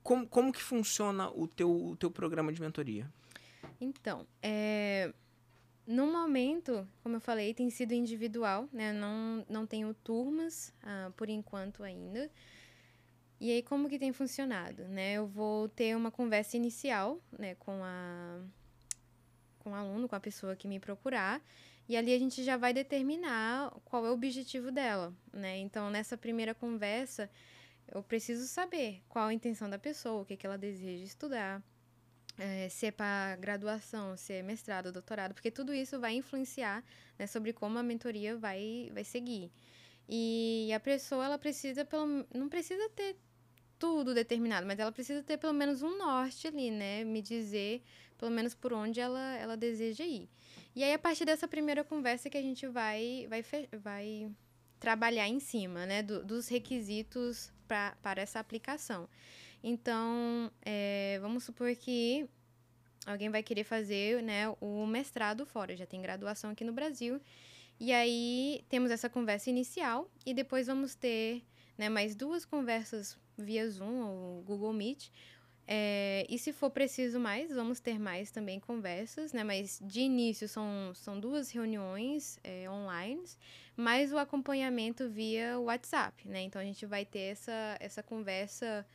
como, como que funciona o teu, o teu programa de mentoria? Então, é, no momento, como eu falei, tem sido individual, né? Não, não tenho turmas ah, por enquanto ainda. E aí, como que tem funcionado, né? Eu vou ter uma conversa inicial, né, com a com o aluno, com a pessoa que me procurar, e ali a gente já vai determinar qual é o objetivo dela, né? Então, nessa primeira conversa, eu preciso saber qual a intenção da pessoa, o que, que ela deseja estudar, é, se é para graduação, se é mestrado, doutorado, porque tudo isso vai influenciar né, sobre como a mentoria vai, vai seguir. E a pessoa, ela precisa, pelo, não precisa ter tudo determinado, mas ela precisa ter pelo menos um norte ali, né? Me dizer pelo menos por onde ela, ela deseja ir. E aí, a partir dessa primeira conversa que a gente vai, vai, vai trabalhar em cima, né? do- dos requisitos pra, para essa aplicação. Então, é, vamos supor que alguém vai querer fazer né, o mestrado fora, já tem graduação aqui no Brasil. E aí temos essa conversa inicial e depois vamos ter né, mais duas conversas via Zoom ou Google Meet, É, e se for preciso mais, vamos ter mais também conversas, né? Mas de início são, são duas reuniões é, online, mais o acompanhamento via WhatsApp, né? Então a gente vai ter essa, essa conversa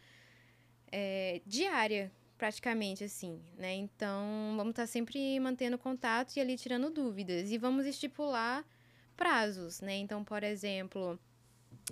é, diária, praticamente assim, né? Então vamos estar sempre mantendo contato e ali tirando dúvidas. E vamos estipular prazos, né? Então, por exemplo,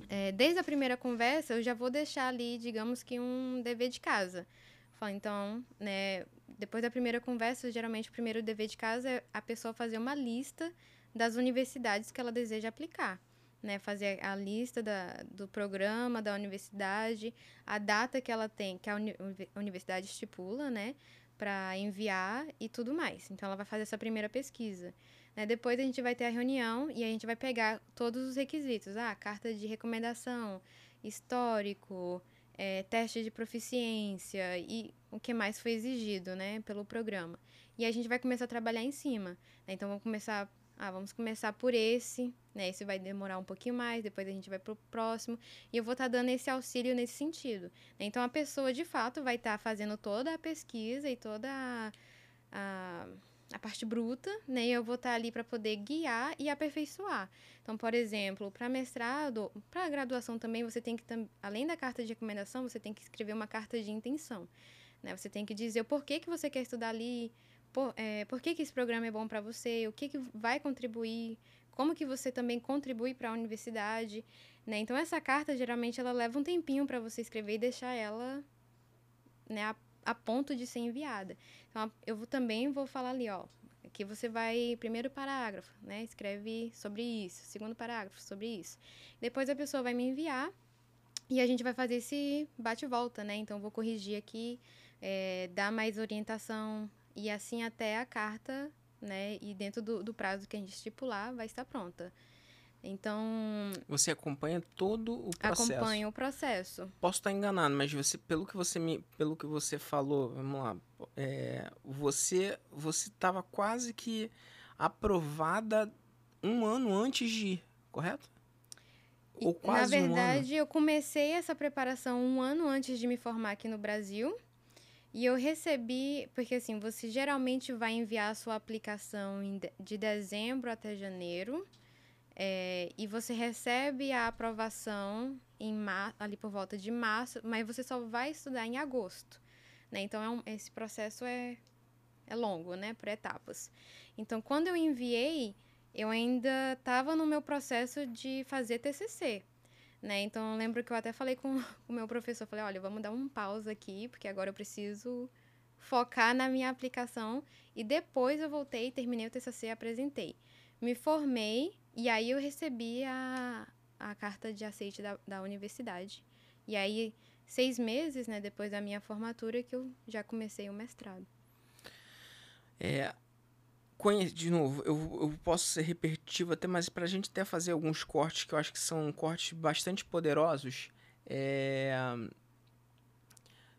é, desde a primeira conversa, eu já vou deixar ali, digamos que um dever de casa. Fala, então, né, depois da primeira conversa, geralmente o primeiro dever de casa é a pessoa fazer uma lista das universidades que ela deseja aplicar. Né, fazer a lista da, do programa da universidade, a data que ela tem, que a uni universidade estipula, né, para enviar e tudo mais. Então, ela vai fazer essa primeira pesquisa. Né? Depois, a gente vai ter a reunião e a gente vai pegar todos os requisitos. Ah, carta de recomendação, histórico, é, teste de proficiência e o que mais foi exigido, né, pelo programa. E a gente vai começar a trabalhar em cima. Né? Então, vamos começar, ah, vamos começar por esse, né? Esse vai demorar um pouquinho mais, depois a gente vai pro próximo. E eu vou estar tá dando esse auxílio nesse sentido. Né? Então, a pessoa, de fato, vai estar tá fazendo toda a pesquisa e toda a, a a parte bruta, né? E eu vou estar ali para poder guiar e aperfeiçoar. Então, por exemplo, para mestrado, para graduação também, você tem que, além da carta de recomendação, você tem que escrever uma carta de intenção. Né? Você tem que dizer o porquê que você quer estudar ali, por, é, por que, que esse programa é bom para você, o que, que vai contribuir, como que você também contribui para a universidade. Né? Então, essa carta, geralmente, ela leva um tempinho para você escrever e deixar ela né, a ponto de ser enviada. Então, eu vou, também vou falar ali, ó, que você vai, primeiro parágrafo, né, escreve sobre isso, segundo parágrafo sobre isso. Depois a pessoa vai me enviar e a gente vai fazer esse bate-volta, né, então vou corrigir aqui, é, dar mais orientação e assim até a carta, né, e dentro do, do prazo que a gente estipular vai estar pronta. Então. Você acompanha todo o processo. Acompanha o processo. Posso estar enganado, mas você, pelo que você me, pelo que você falou, vamos lá, é, você, você estava quase que aprovada um ano antes de ir, correto? Ou quase Na verdade, um eu comecei essa preparação um ano antes de me formar aqui no Brasil. E eu recebi, porque assim, você geralmente vai enviar a sua aplicação de dezembro até janeiro. É, e você recebe a aprovação em ali por volta de março, mas você só vai estudar em agosto. Né? Então, é um, esse processo é, é longo, né? Por etapas. Então, quando eu enviei, eu ainda estava no meu processo de fazer TCC. Né? Então, eu lembro que eu até falei com o meu professor, falei, olha, vamos dar um pausa aqui, porque agora eu preciso focar na minha aplicação. E depois eu voltei, terminei o TCC e apresentei. Me formei, e aí eu recebi a, a carta de aceite da, da universidade. E aí, seis meses, né, depois da minha formatura, que eu já comecei o mestrado. É, de novo, eu, eu posso ser repetitivo até, mas para a gente até fazer alguns cortes que eu acho que são cortes bastante poderosos. É,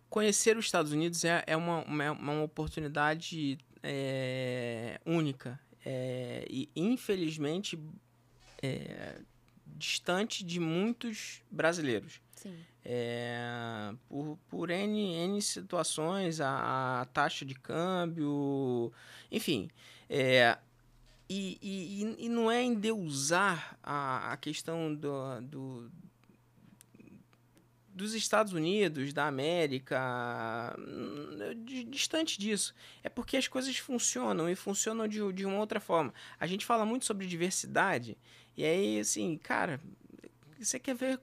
conhecer os Estados Unidos é, é uma, uma, uma oportunidade é, única. É, e infelizmente é, distante de muitos brasileiros. Sim. É, por, por N, N situações, a, a taxa de câmbio, enfim. É, e, e, e não é endeusar a, a questão do, do, dos Estados Unidos, da América, distante disso. É porque as coisas funcionam e funcionam de, de uma outra forma. A gente fala muito sobre diversidade e aí, assim, cara, você quer ver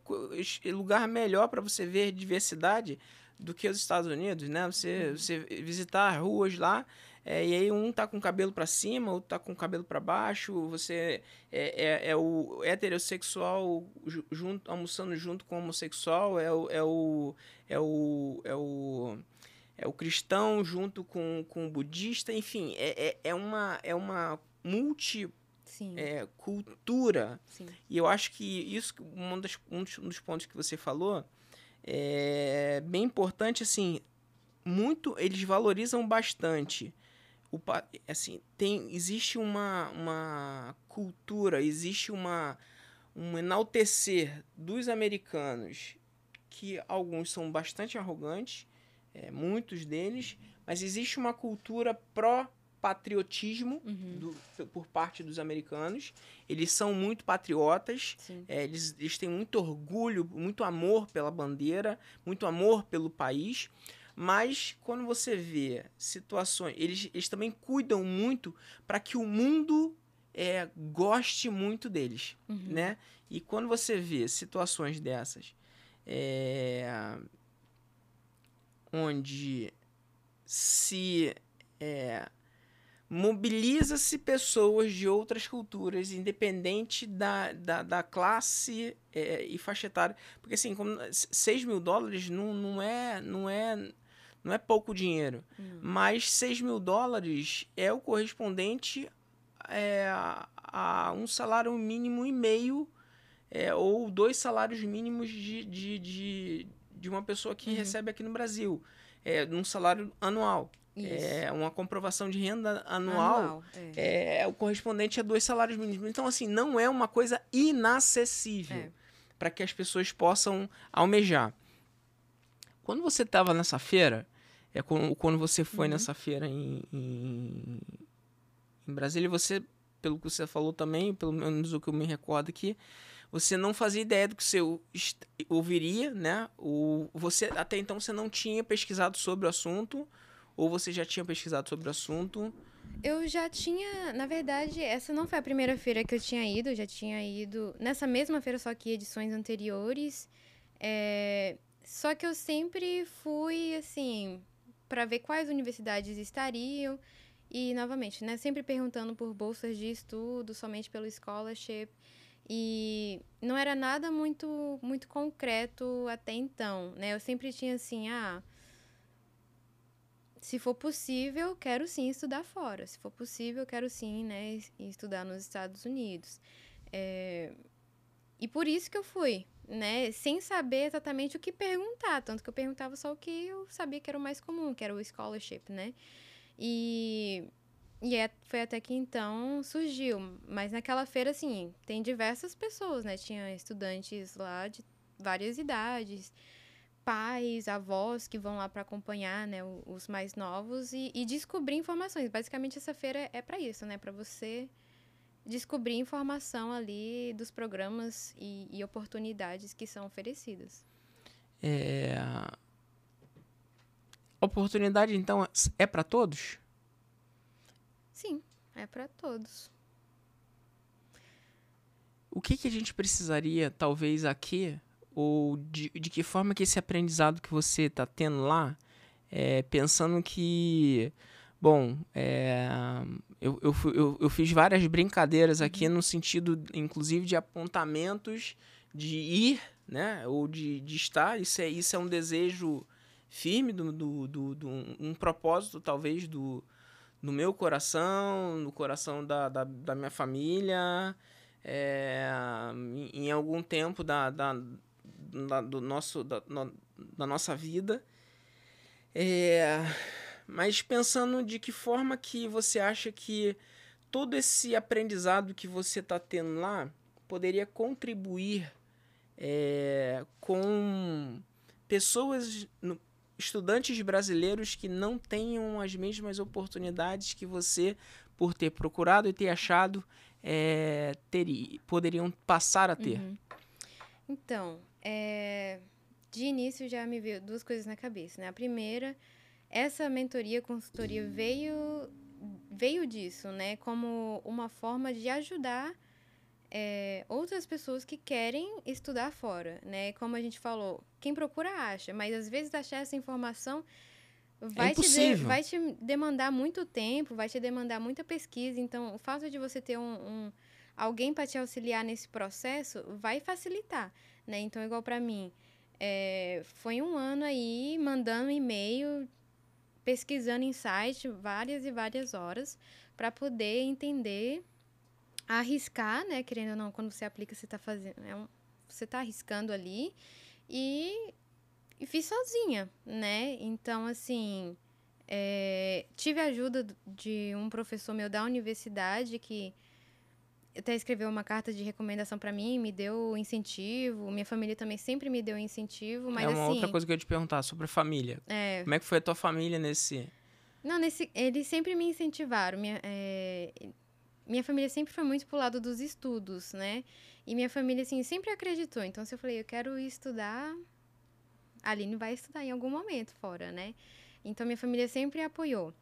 lugar melhor para você ver diversidade do que os Estados Unidos, né? Você, uhum. você visitar ruas lá, é, e aí um tá com o cabelo para cima, outro tá com o cabelo para baixo, você é, é, é, o heterossexual junto, almoçando junto com o homossexual, é o, é o, é o, é o, é o cristão junto com, com o budista, enfim, é, é, é uma, é uma multi é, cultura. Sim. E eu acho que isso, um dos, um dos pontos que você falou, é bem importante, assim, muito, eles valorizam bastante. O, assim, tem, existe uma, uma cultura, existe uma, um enaltecer dos americanos que alguns são bastante arrogantes, é, muitos deles, mas existe uma cultura pró-patriotismo Uhum. do- por parte dos americanos. Eles são muito patriotas, é, eles, eles têm muito orgulho, muito amor pela bandeira, muito amor pelo país. Mas quando você vê situações, eles, eles também cuidam muito para que o mundo é, goste muito deles, Uhum. né? E quando você vê situações dessas, é, onde se é, mobiliza-se pessoas de outras culturas, independente da, da, da classe é, e faixa etária. Porque assim, como 6 mil dólares não, não, é, não, é, não é pouco dinheiro. Não. Mas 6 mil dólares é o correspondente é, a, a um salário mínimo e meio é, ou dois salários mínimos de, de, de, de uma pessoa que Uhum. recebe aqui no Brasil. É, num salário anual. Isso. É uma comprovação de renda anual, é. é, o correspondente a dois salários mínimos. Então, assim, não é uma coisa inacessível É. para que as pessoas possam almejar. Quando você estava nessa feira, é quando, quando você foi Uhum. nessa feira em, em, em Brasília, você, pelo que você falou também, pelo menos o que eu me recordo aqui, você não fazia ideia do que você ouviria, né? O, você até então você não tinha pesquisado sobre o assunto, ou você já tinha pesquisado sobre o assunto. Eu já tinha, na verdade, essa não foi a primeira feira que eu tinha ido, eu já tinha ido nessa mesma feira, só que edições anteriores. É, só que eu sempre fui, assim, para ver quais universidades estariam. E, novamente, né, sempre perguntando por bolsas de estudo, somente pelo scholarship. E não era nada muito, muito concreto até então, né? Eu sempre tinha assim, ah, se for possível, quero sim estudar fora. Se for possível, quero sim, né, es- estudar nos Estados Unidos. É, E por isso que eu fui, né, sem saber exatamente o que perguntar. Tanto que eu perguntava só o que eu sabia que era o mais comum, que era o scholarship, né? E, e é, foi até que então surgiu. Mas naquela feira, assim, tem diversas pessoas, né? Tinha estudantes lá de várias idades pais, avós que vão lá para acompanhar, né, os mais novos e, e descobrir informações. Basicamente essa feira é para isso, né, para você descobrir informação ali dos programas e, e oportunidades que são oferecidas. É... Oportunidade, então, é para todos? Sim, é para todos. O que, que a gente precisaria, talvez, aqui, ou de, de que forma que esse aprendizado que você está tendo lá, é, pensando que, bom, é, eu, eu, eu, eu fiz várias brincadeiras aqui no sentido, inclusive, de apontamentos de ir, né, ou de, de estar, isso é, isso é um desejo firme, do, do, do, do- um, propósito, talvez, do, no meu coração, no coração da, da, da minha família, é, em, em algum tempo da, da, da- do nosso, da, no- da nossa vida. É, mas pensando de que forma que você acha que todo esse aprendizado que você está tendo lá poderia contribuir é, com pessoas, estudantes brasileiros que não tenham as mesmas oportunidades que você, por ter procurado e ter achado, é, teria, poderiam passar a ter. Uhum. Então, é, de início já me veio duas coisas na cabeça, né? A primeira, essa mentoria, consultoria veio veio disso, né? Como uma forma de ajudar é, outras pessoas que querem estudar fora, né? Como a gente falou, quem procura acha, mas às vezes achar essa informação vai, te, de- vai te demandar muito tempo, vai te demandar muita pesquisa. Então, o fato de você ter um, um- alguém para te auxiliar nesse processo vai facilitar, né? Então, igual para mim, é, foi um ano aí mandando e-mail, pesquisando em site várias e várias horas para poder entender, arriscar, né? Querendo ou não, quando você aplica, você está fazendo, é um- você está arriscando ali e, e fiz sozinha, né? Então, assim, é, tive a ajuda de um professor meu da universidade que até escreveu uma carta de recomendação para mim, me deu incentivo. Minha família também sempre me deu incentivo, mas é uma assim. outra coisa que eu ia te perguntar sobre a família. É, Como é que foi a tua família nesse. Não, nesse, eles sempre me incentivaram. Minha, é, minha família sempre foi muito pro lado dos estudos, né? E minha família, assim, sempre acreditou. Então, se eu falei, eu quero estudar, a Aline vai estudar em algum momento fora, né? Então, minha família sempre apoiou.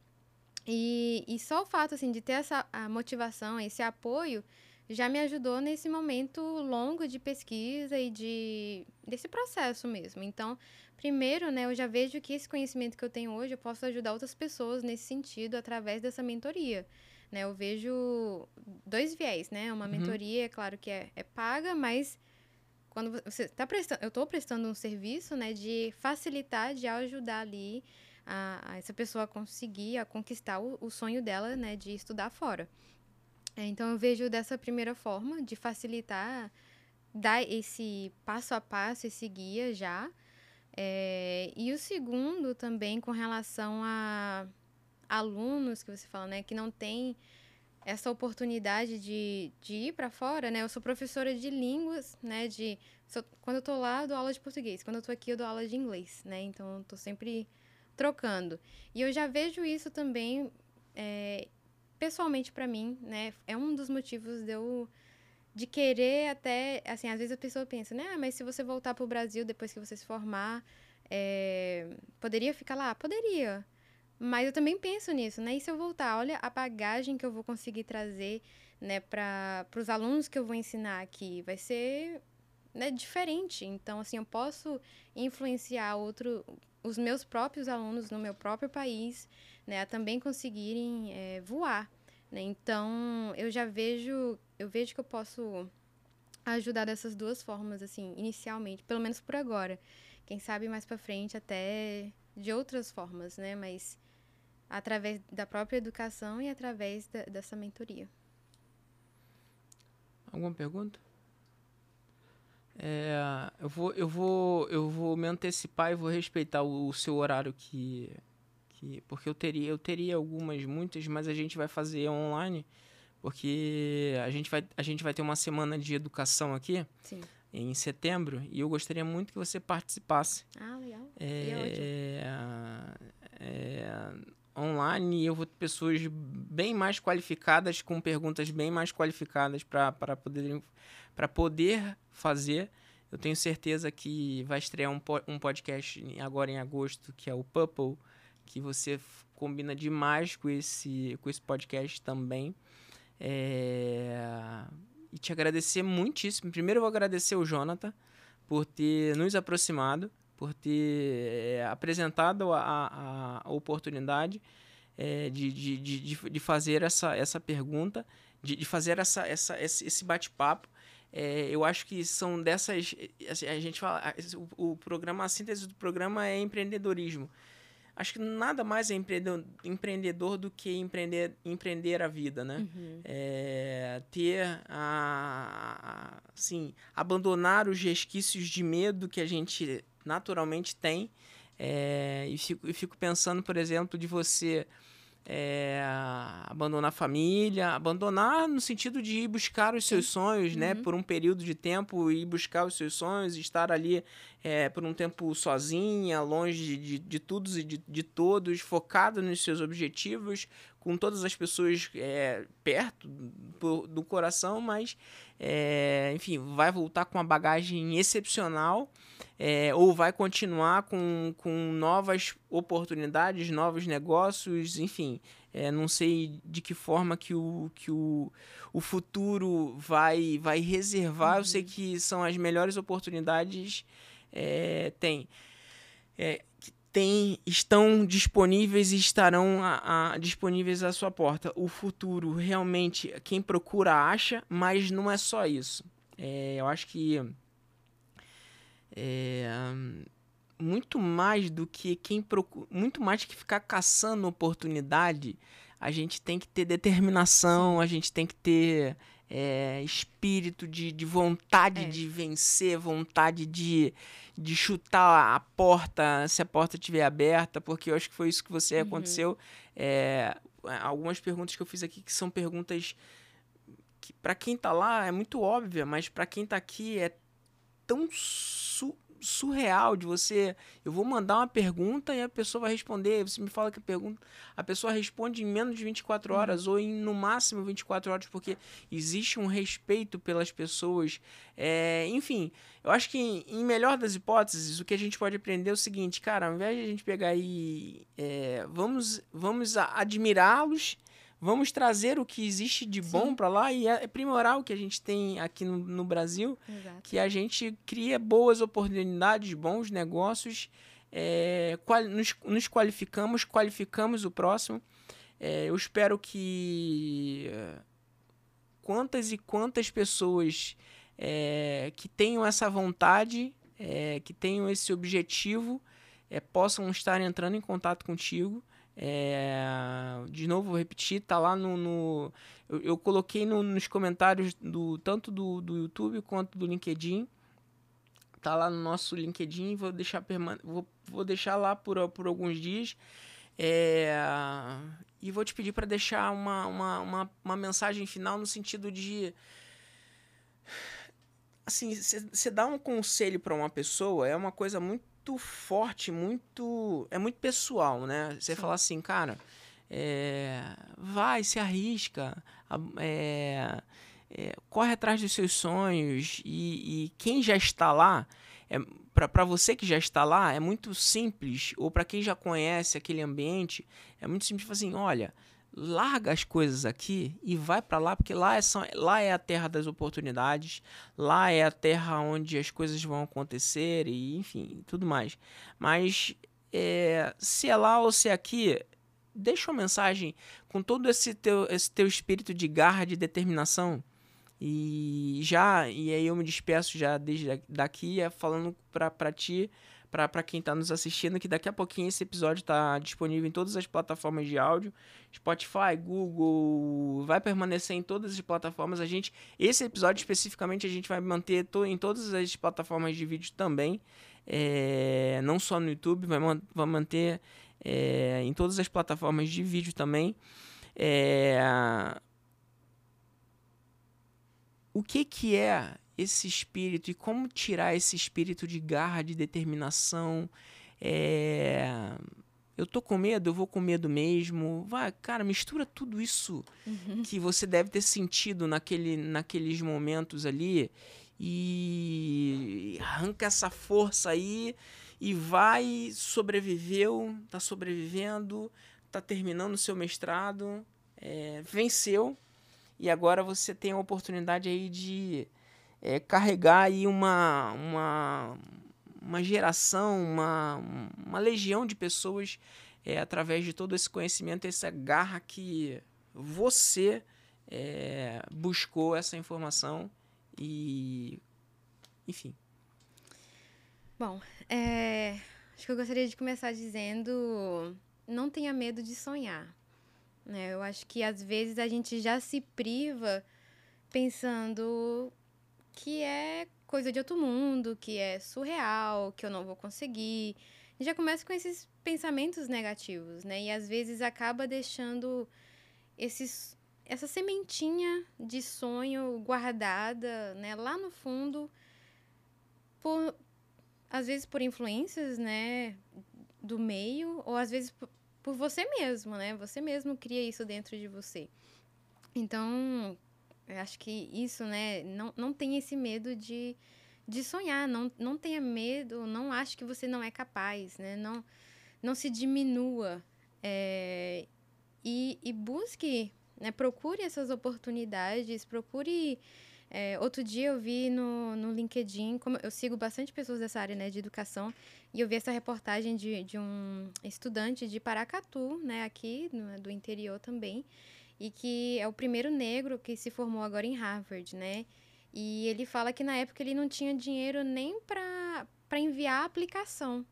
E, e só o fato, assim, de ter essa motivação, esse apoio, já me ajudou nesse momento longo de pesquisa e de desse processo mesmo. Então, primeiro, né, eu já vejo que esse conhecimento que eu tenho hoje, eu posso ajudar outras pessoas nesse sentido através dessa mentoria. Né, eu vejo dois viés, né? Uma Uhum. mentoria, é claro que é, é paga, mas quando você está prestando, eu estou prestando um serviço, né, de facilitar, de ajudar ali a, a essa pessoa conseguir, a conquistar o, o sonho dela, né, de estudar fora. É, então eu vejo dessa primeira forma de facilitar, dar esse passo a passo, esse guia já. É, e o segundo também com relação a alunos que você fala, né, que não tem essa oportunidade de, de ir para fora, né? Eu sou professora de línguas, né? De sou- quando eu tô lá, eu dou aula de português. Quando eu tô aqui, eu dou aula de inglês, né? Então, eu tô sempre trocando. E eu já vejo isso também, é, pessoalmente para mim, né? É um dos motivos de eu de querer até, assim, às vezes a pessoa pensa, né? Ah, mas se você voltar pro Brasil depois que você se formar, é, poderia ficar lá? Poderia. Mas eu também penso nisso, né? E se eu voltar, olha a bagagem que eu vou conseguir trazer, né, para os alunos que eu vou ensinar aqui, vai ser né, diferente. Então, assim, eu posso influenciar outro, os meus próprios alunos no meu próprio país, né, a também conseguirem é, voar, né? Então, eu já vejo, eu vejo que eu posso ajudar dessas duas formas, assim, inicialmente, pelo menos por agora. Quem sabe mais para frente até de outras formas, né? Mas através da própria educação e através da- dessa mentoria. Alguma pergunta? É, eu vou, eu vou, eu vou me antecipar e vou respeitar o, o seu horário que, que, porque eu teria, eu teria algumas, muitas, mas a gente vai fazer online, porque a gente vai, a gente vai ter uma semana de educação aqui Sim. em setembro e eu gostaria muito que você participasse. Ah, legal. E é. É, é, online eu vou ter pessoas bem mais qualificadas, com perguntas bem mais qualificadas para poder, poder fazer. Eu tenho certeza que vai estrear um, um podcast agora em agosto, que é o Purple, que você combina demais com esse, com esse podcast também. É, E te agradecer muitíssimo. Primeiro eu vou agradecer o Jonathan por ter nos aproximado, por ter é, apresentado a, a, oportunidade é, de, de, de, de- fazer essa, essa pergunta, de, de fazer essa, essa, esse esse bate-papo. É, eu acho que são dessas. assim, A gente fala. O, o programa, a síntese do programa é empreendedorismo. Acho que nada mais é empreendedor, empreendedor do que empreender, empreender a vida, né? Uhum. É, ter a, a- assim, abandonar os resquícios de medo que a gente naturalmente tem. É, e, fico, e fico pensando, por exemplo, de você é, abandonar a família, abandonar no sentido de ir buscar os seus sonhos, né? Por um período de tempo, ir buscar os seus sonhos, estar ali é, por um tempo sozinha, longe de, de, todos e de, de todos, focado nos seus objetivos, com todas as pessoas é, perto do, do coração, mas, é, enfim, vai voltar com uma bagagem excepcional é, ou vai continuar com, com novas oportunidades, novos negócios, enfim. é, não sei de que forma que o, que o, o futuro vai, vai reservar. Eu sei que são as melhores oportunidades. É, tem. É, tem, estão disponíveis e estarão a, a- disponíveis à sua porta. O futuro, realmente, quem procura acha, mas não é só isso. É, eu acho que é, muito mais do que quem procura, muito mais que ficar caçando oportunidade, a gente tem que ter determinação, a gente tem que ter é, espírito de, de vontade É. de vencer, vontade de, de chutar a porta se a porta estiver aberta, porque eu acho que foi isso que você aconteceu. É, algumas perguntas que eu fiz aqui que são perguntas que para quem tá lá é muito óbvia, mas para quem tá aqui é tão su surreal de você. Eu vou mandar uma pergunta e a pessoa vai responder. Você me fala que a pergunta. A pessoa responde em menos de 24 horas uhum. ou em no máximo 24 horas, porque existe um respeito pelas pessoas. É, enfim, eu acho que em melhor das hipóteses, o que a gente pode aprender é o seguinte, cara, ao invés de a gente pegar e. É, vamos vamos admirá-los vamos trazer o que existe de Sim. bom para lá e aprimorar o que a gente tem aqui no, no Brasil, Exato. que a gente cria boas oportunidades, bons negócios, é, qual, nos, nos, qualificamos, qualificamos o próximo. É, eu espero que é, quantas e quantas pessoas é, que tenham essa vontade, é, que tenham esse objetivo, é, possam estar entrando em contato contigo. É, de novo, vou repetir, tá lá no. no eu, eu, coloquei no, nos comentários do tanto do, do YouTube quanto do LinkedIn. Tá lá no nosso LinkedIn, vou deixar, vou, vou deixar lá por, por alguns dias. É, e vou te pedir para deixar uma, uma, uma, uma mensagem final no sentido de assim, você dá um conselho para uma pessoa é uma coisa muito muito forte, muito. É muito pessoal, né? Você fala assim, cara, é, vai, se arrisca, é, é, corre atrás dos seus sonhos e, e quem já está lá. É, para você que já está lá, é muito simples, ou para quem já conhece aquele ambiente, é muito simples falar assim: olha, larga as coisas aqui e vai para lá, porque lá é, lá é a terra das oportunidades, lá é a terra onde as coisas vão acontecer e enfim, tudo mais. Mas é, se é lá ou se é aqui, deixa uma mensagem com todo esse teu, esse teu espírito de garra, de determinação. E já, e aí eu me despeço já desde daqui, é falando para ti para quem está nos assistindo, que daqui a pouquinho esse episódio está disponível em todas as plataformas de áudio, Spotify, Google, vai permanecer em todas as plataformas. A gente, esse episódio especificamente, a gente vai manter to, em todas as plataformas de vídeo também, é, não só no YouTube, vai, vai manter é, em todas as plataformas de vídeo também. É, o que que é esse espírito e como tirar esse espírito de garra, de determinação. É... Eu tô com medo, eu vou com medo mesmo. Vai, cara, mistura tudo isso uhum. que você deve ter sentido naquele, naqueles momentos ali e arranca essa força aí e vai, sobreviveu, tá sobrevivendo, tá terminando o seu mestrado, é, venceu e agora você tem a oportunidade aí de é, carregar aí uma, uma, uma geração, uma, uma legião de pessoas é, através de todo esse conhecimento, essa garra que você é, buscou essa informação e enfim. Bom, é, acho que eu gostaria de começar dizendo não tenha medo de sonhar. Né? Eu acho que às vezes a gente já se priva pensando que é coisa de outro mundo, que é surreal, que eu não vou conseguir. Já começa com esses pensamentos negativos, né? E às vezes acaba deixando esses, essa sementinha de sonho guardada, né, lá no fundo, por às vezes por influências, né, do meio, ou às vezes por, você mesmo, né? Você mesmo cria isso dentro de você. Então, eu acho que isso, né, não, não tem esse medo de, de sonhar, não, não tenha medo, não ache que você não é capaz, né, não, não se diminua é, e, e busque, né, procure essas oportunidades, procure... É, outro dia eu vi no, no LinkedIn, como eu sigo bastante pessoas dessa área né, de educação, e eu vi essa reportagem de, de um estudante de Paracatu, né, aqui no, do interior também, e que é o primeiro negro que se formou agora em Harvard, né? E ele fala que na época ele não tinha dinheiro nem para enviar a aplicação,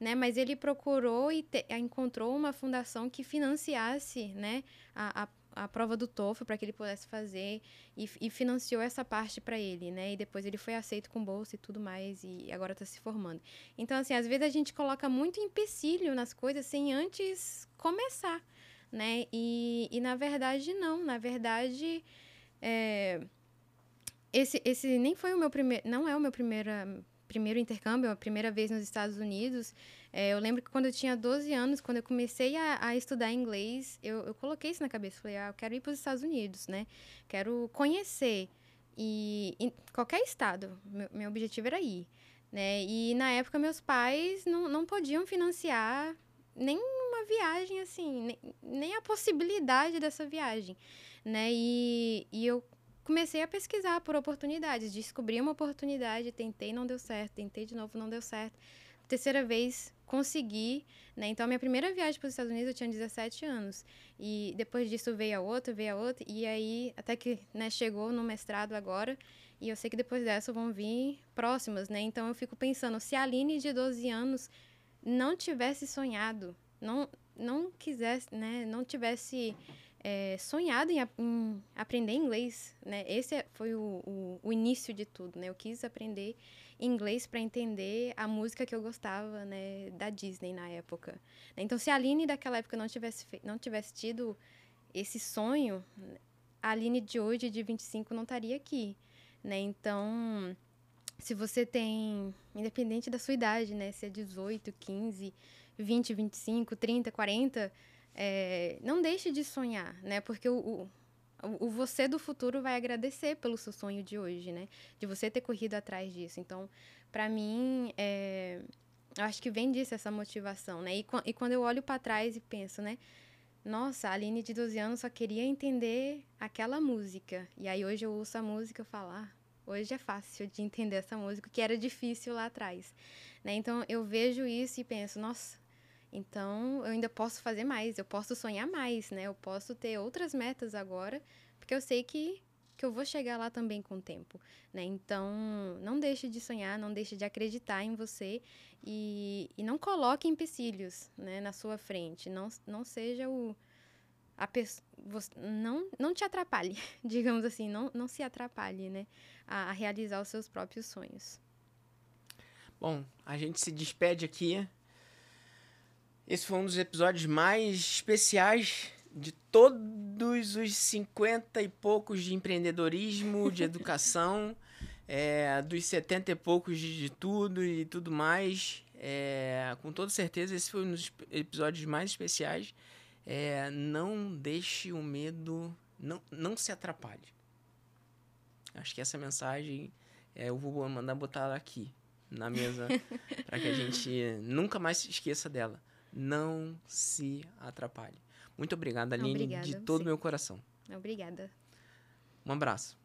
né? Mas ele procurou e te, encontrou uma fundação que financiasse, né, a, a a prova do TOEFL para que ele pudesse fazer e, e financiou essa parte para ele, né? E depois ele foi aceito com bolsa e tudo mais e agora está se formando. Então, assim, às vezes a gente coloca muito empecilho nas coisas sem antes começar, né? E, e na verdade, não. Na verdade, é, esse, esse nem foi o meu primeiro, não é o meu primeiro, primeiro intercâmbio, a primeira vez nos Estados Unidos. É, eu lembro que quando eu tinha 12 anos, quando eu comecei a, a estudar inglês, eu, eu, coloquei isso na cabeça. Falei, ah, eu quero ir para os Estados Unidos, né? Quero conhecer. E em qualquer estado, meu, meu objetivo era ir. Né? E na época meus pais não, não podiam financiar nem uma viagem assim, nem, nem a possibilidade dessa viagem, né? E, e eu comecei a pesquisar por oportunidades, descobri uma oportunidade, tentei, não deu certo, tentei de novo, não deu certo. Terceira vez, consegui, né? Então, a minha primeira viagem para os Estados Unidos eu tinha 17 anos. E depois disso veio a outra, veio a outra, e aí até que né, chegou no mestrado agora. E eu sei que depois dessa vão vir próximas, né? Então eu fico pensando, se a Aline de 12 anos não tivesse sonhado, não, não quisesse, né? Não tivesse é, sonhado em, em, aprender inglês, né? Esse é, foi o, o, o, início de tudo, né? Eu quis aprender inglês para entender a música que eu gostava, né? Da Disney na época. Então, se a Aline daquela época não tivesse, não tivesse tido esse sonho, a Aline de hoje, de 25, não estaria aqui, né? Então, se você tem, independente da sua idade, né? Se é 18, 15, 20, 25, 30, 40 é, não deixe de sonhar, né? Porque o, o, o, você do futuro vai agradecer pelo seu sonho de hoje, né? De você ter corrido atrás disso. Então, para mim, é, eu acho que vem disso essa motivação, né? E, e quando eu olho para trás e penso, né? Nossa, a Aline de 12 anos só queria entender aquela música. E aí hoje eu ouço a música e falo, ah, hoje é fácil de entender essa música, que era difícil lá atrás. Né? Então eu vejo isso e penso, nossa, então, eu ainda posso fazer mais, eu posso sonhar mais, né? Eu posso ter outras metas agora, porque eu sei que, que eu vou chegar lá também com o tempo, né? Então, não deixe de sonhar, não deixe de acreditar em você e, e não coloque empecilhos, né, na sua frente. Não, não seja o... A pessoa, não, não te atrapalhe, digamos assim, não, não se atrapalhe, né, a, a realizar os seus próprios sonhos. Bom, a gente se despede aqui esse foi um dos episódios mais especiais de todos os 50 e poucos de empreendedorismo, de educação, é, dos 70 e poucos de, de tudo e tudo mais. É, com toda certeza, esse foi um dos episódios mais especiais. É, não deixe o medo, não, não se atrapalhe. Acho que essa mensagem é, eu vou mandar botar ela aqui na mesa para que a gente nunca mais se esqueça dela não se atrapalhe. Muito obrigado, Aline, Obrigada, de todo o meu coração. Obrigada. Um abraço.